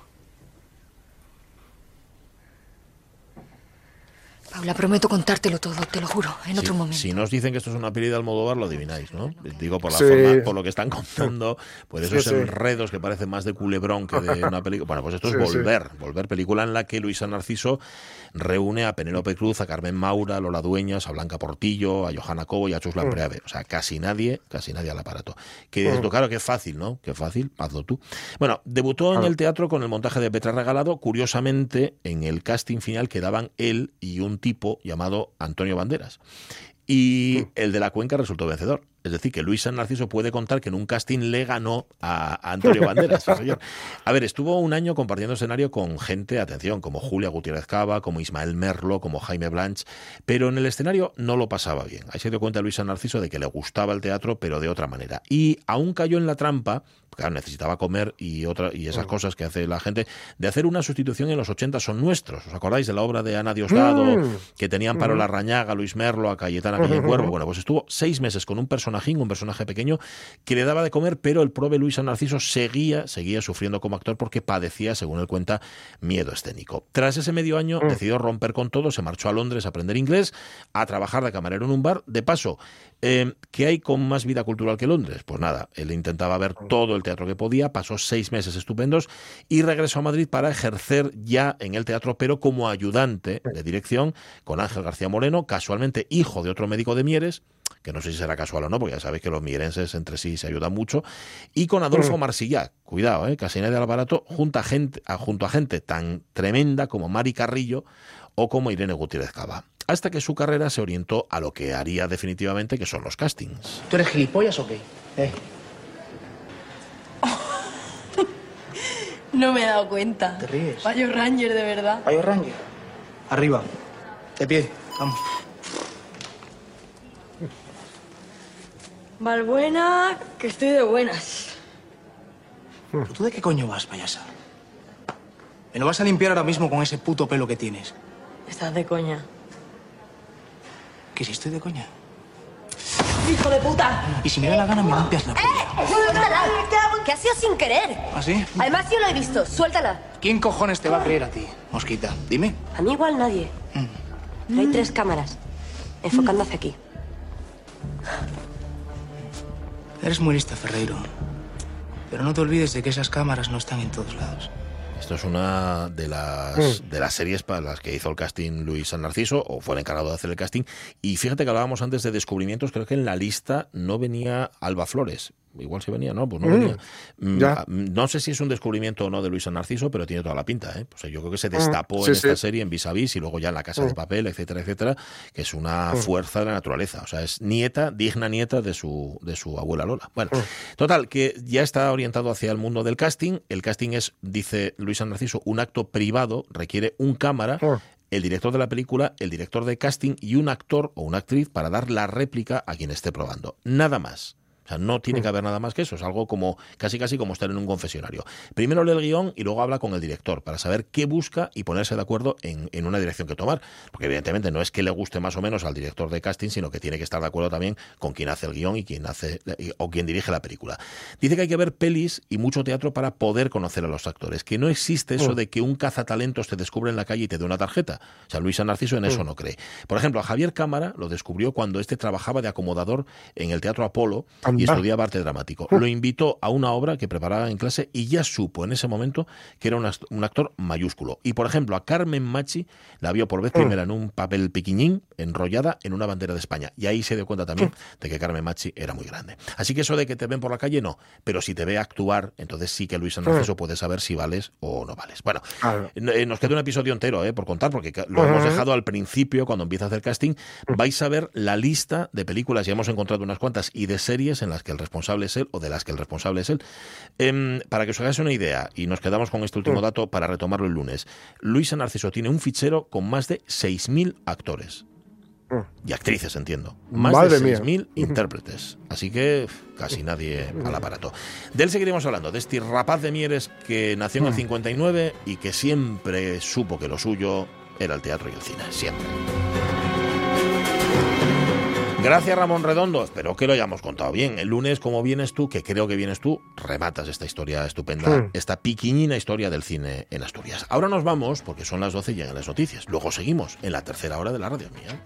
Paula, prometo contártelo todo, te lo juro, en otro Si- momento. Si nos dicen que esto es una peli de Almodóvar, lo adivináis, ¿no? Digo, por la Sí. forma, por lo que están contando, por esos Sí, sí. enredos que parecen más de culebrón que de una película. Bueno, pues esto Sí, es sí. Volver, Volver, película en la que Luisa Narciso reúne a Penélope Cruz, a Carmen Maura, a Lola Dueñas, a Blanca Portillo, a Johanna Cobo y a Chus Mm. Lampreave. O sea, casi nadie, casi nadie al aparato. Que dices Mm. tú, claro, que es fácil, ¿no? Que fácil, hazlo tú. Bueno, debutó en el teatro con el montaje de Petra Regalado. Curiosamente, en el casting final quedaban él y un tipo llamado Antonio Banderas. Y el de la cuenca resultó vencedor. Es decir, que Luis San Narciso puede contar que en un casting le ganó a a Antonio Banderas. señor. A ver, estuvo un año compartiendo escenario con gente, atención, como Julia Gutiérrez Cava, como Ismael Merlo, como Jaime Blanch, pero en el escenario no lo pasaba bien. Ahí se dio cuenta Luis San Narciso de que le gustaba el teatro, pero de otra manera. Y aún cayó en la trampa, claro, necesitaba comer y, otra, y esas cosas que hace la gente, de hacer una sustitución en los 80 son nuestros. ¿Os acordáis de la obra de Ana Diosdado, Mm. que tenían para Ujú. la Rañaga, Luis Merlo, a Cayetana Calle Cuervo? Bueno, pues estuvo seis meses con un un personaje pequeño, que le daba de comer, pero el prove Luis Narciso seguía, seguía sufriendo como actor porque padecía, según él cuenta, miedo escénico. Tras ese medio año Mm. decidió romper con todo, se marchó a Londres a aprender inglés, a trabajar de camarero en un bar. De paso, eh, ¿qué hay con más vida cultural que Londres? Pues nada, él intentaba ver Mm. todo el teatro que podía, pasó seis meses estupendos y regresó a Madrid para ejercer ya en el teatro, pero como ayudante de dirección con Ángel García Moreno, casualmente hijo de otro médico de Mieres, que no sé si será casual o no, porque ya sabéis que los mierenses entre sí se ayudan mucho, y con Adolfo Mm. Marsillac, cuidado, ¿eh? casi nadie al aparato, junto a, gente, a- junto a gente tan tremenda como Mari Carrillo o como Irene Gutiérrez Cava. Hasta que su carrera se orientó a lo que haría definitivamente, que son los castings. ¿Tú eres gilipollas o qué? ¿Eh? No me he dado cuenta. ¿Te ríes? Fallo Ranger, de verdad. Payo Ranger. Arriba. De pie. Vamos. Valbuena, que estoy de buenas. ¿Pero ¿Tú de qué coño vas, payasa? Me lo vas a limpiar ahora mismo con ese puto pelo que tienes. Estás de coña. ¿Que si estoy de coña? ¡Hijo de puta! Y si me da la gana, me limpias la polla. ¡Suéltala! Que ha sido sin querer. ¿Ah, sí? Además, yo lo he visto. Suéltala. ¿Quién cojones te va a creer a ti, mosquita? Dime. A mí igual nadie. Pero hay tres cámaras. Enfocando hacia aquí. Eres muy lista, Ferreiro. Pero no te olvides de que esas cámaras no están en todos lados. Esto es una de las, Mm. de las series para las que hizo el casting Luis San Narciso, o fue el encargado de hacer el casting. Y fíjate que hablábamos antes de descubrimientos, creo que en la lista no venía Alba Flores. Igual sí venía, ¿no? Pues no Mm, venía. Mm, ah, No sé si es un descubrimiento o no de Luis San Narciso, pero tiene toda la pinta, ¿eh? Sea, yo creo que se destapó Mm, sí, en esta serie, en Vis a Vis, y luego ya en La Casa de Mm. Papel, etcétera, etcétera, que es una Mm. fuerza de la naturaleza. O sea, es nieta, digna nieta de su, de su abuela Lola. Bueno, Mm. total, que ya está orientado hacia el mundo del casting. El casting es, dice Luis San Narciso, un acto privado, requiere un cámara, Mm. el director de la película, el director de casting y un actor o una actriz para dar la réplica a quien esté probando. Nada más. O sea, no tiene que haber nada más que eso. Es algo como casi casi como estar en un confesionario. Primero lee el guion y luego habla con el director para saber qué busca y ponerse de acuerdo en, en una dirección que tomar. Porque evidentemente no es que le guste más o menos al director de casting, sino que tiene que estar de acuerdo también con quien hace el guion y quien hace o quien dirige la película. Dice que hay que ver pelis y mucho teatro para poder conocer a los actores. Que no existe eso Mm. de que un cazatalentos te descubre en la calle y te dé una tarjeta. O sea, Luis San Narciso en eso Mm. no cree. Por ejemplo, a Javier Cámara lo descubrió cuando este trabajaba de acomodador en el Teatro Apolo y estudiaba arte dramático. Lo invitó a una obra que preparaba en clase y ya supo en ese momento que era un, actor mayúsculo. Y, por ejemplo, a Carmen Machi la vio por vez Mm. primera en un papel piquiñín, enrollada en una bandera de España. Y ahí se dio cuenta también de que Carmen Machi era muy grande. Así que eso de que te ven por la calle, no. Pero si te ve actuar, entonces sí que Luis Narciso puede saber si vales o no vales. Bueno, eh, nos queda un episodio entero eh, por contar, porque lo hemos dejado al principio, cuando empieza a hacer casting. Vais a ver la lista de películas, ya hemos encontrado unas cuantas, y de series en las que el responsable es él o de las que el responsable es él. Em, para que os hagáis una idea, y nos quedamos con este último dato para retomarlo el lunes, Luis San Narciso tiene un fichero con más de 6.000 actores. Y actrices, entiendo. Más Madre de mía. 6.000 intérpretes. Así que casi nadie al aparato. De él seguiremos hablando, de este rapaz de Mieres que nació en el 59 y que siempre supo que lo suyo era el teatro y el cine. Siempre. Gracias Ramón Redondo, espero que lo hayamos contado bien. El lunes, como vienes tú, que creo que vienes tú, rematas esta historia estupenda, Hmm. esta piquiñina historia del cine en Asturias. Ahora nos vamos, porque son las 12 y llegan las noticias. Luego seguimos en la tercera hora de la radio mía.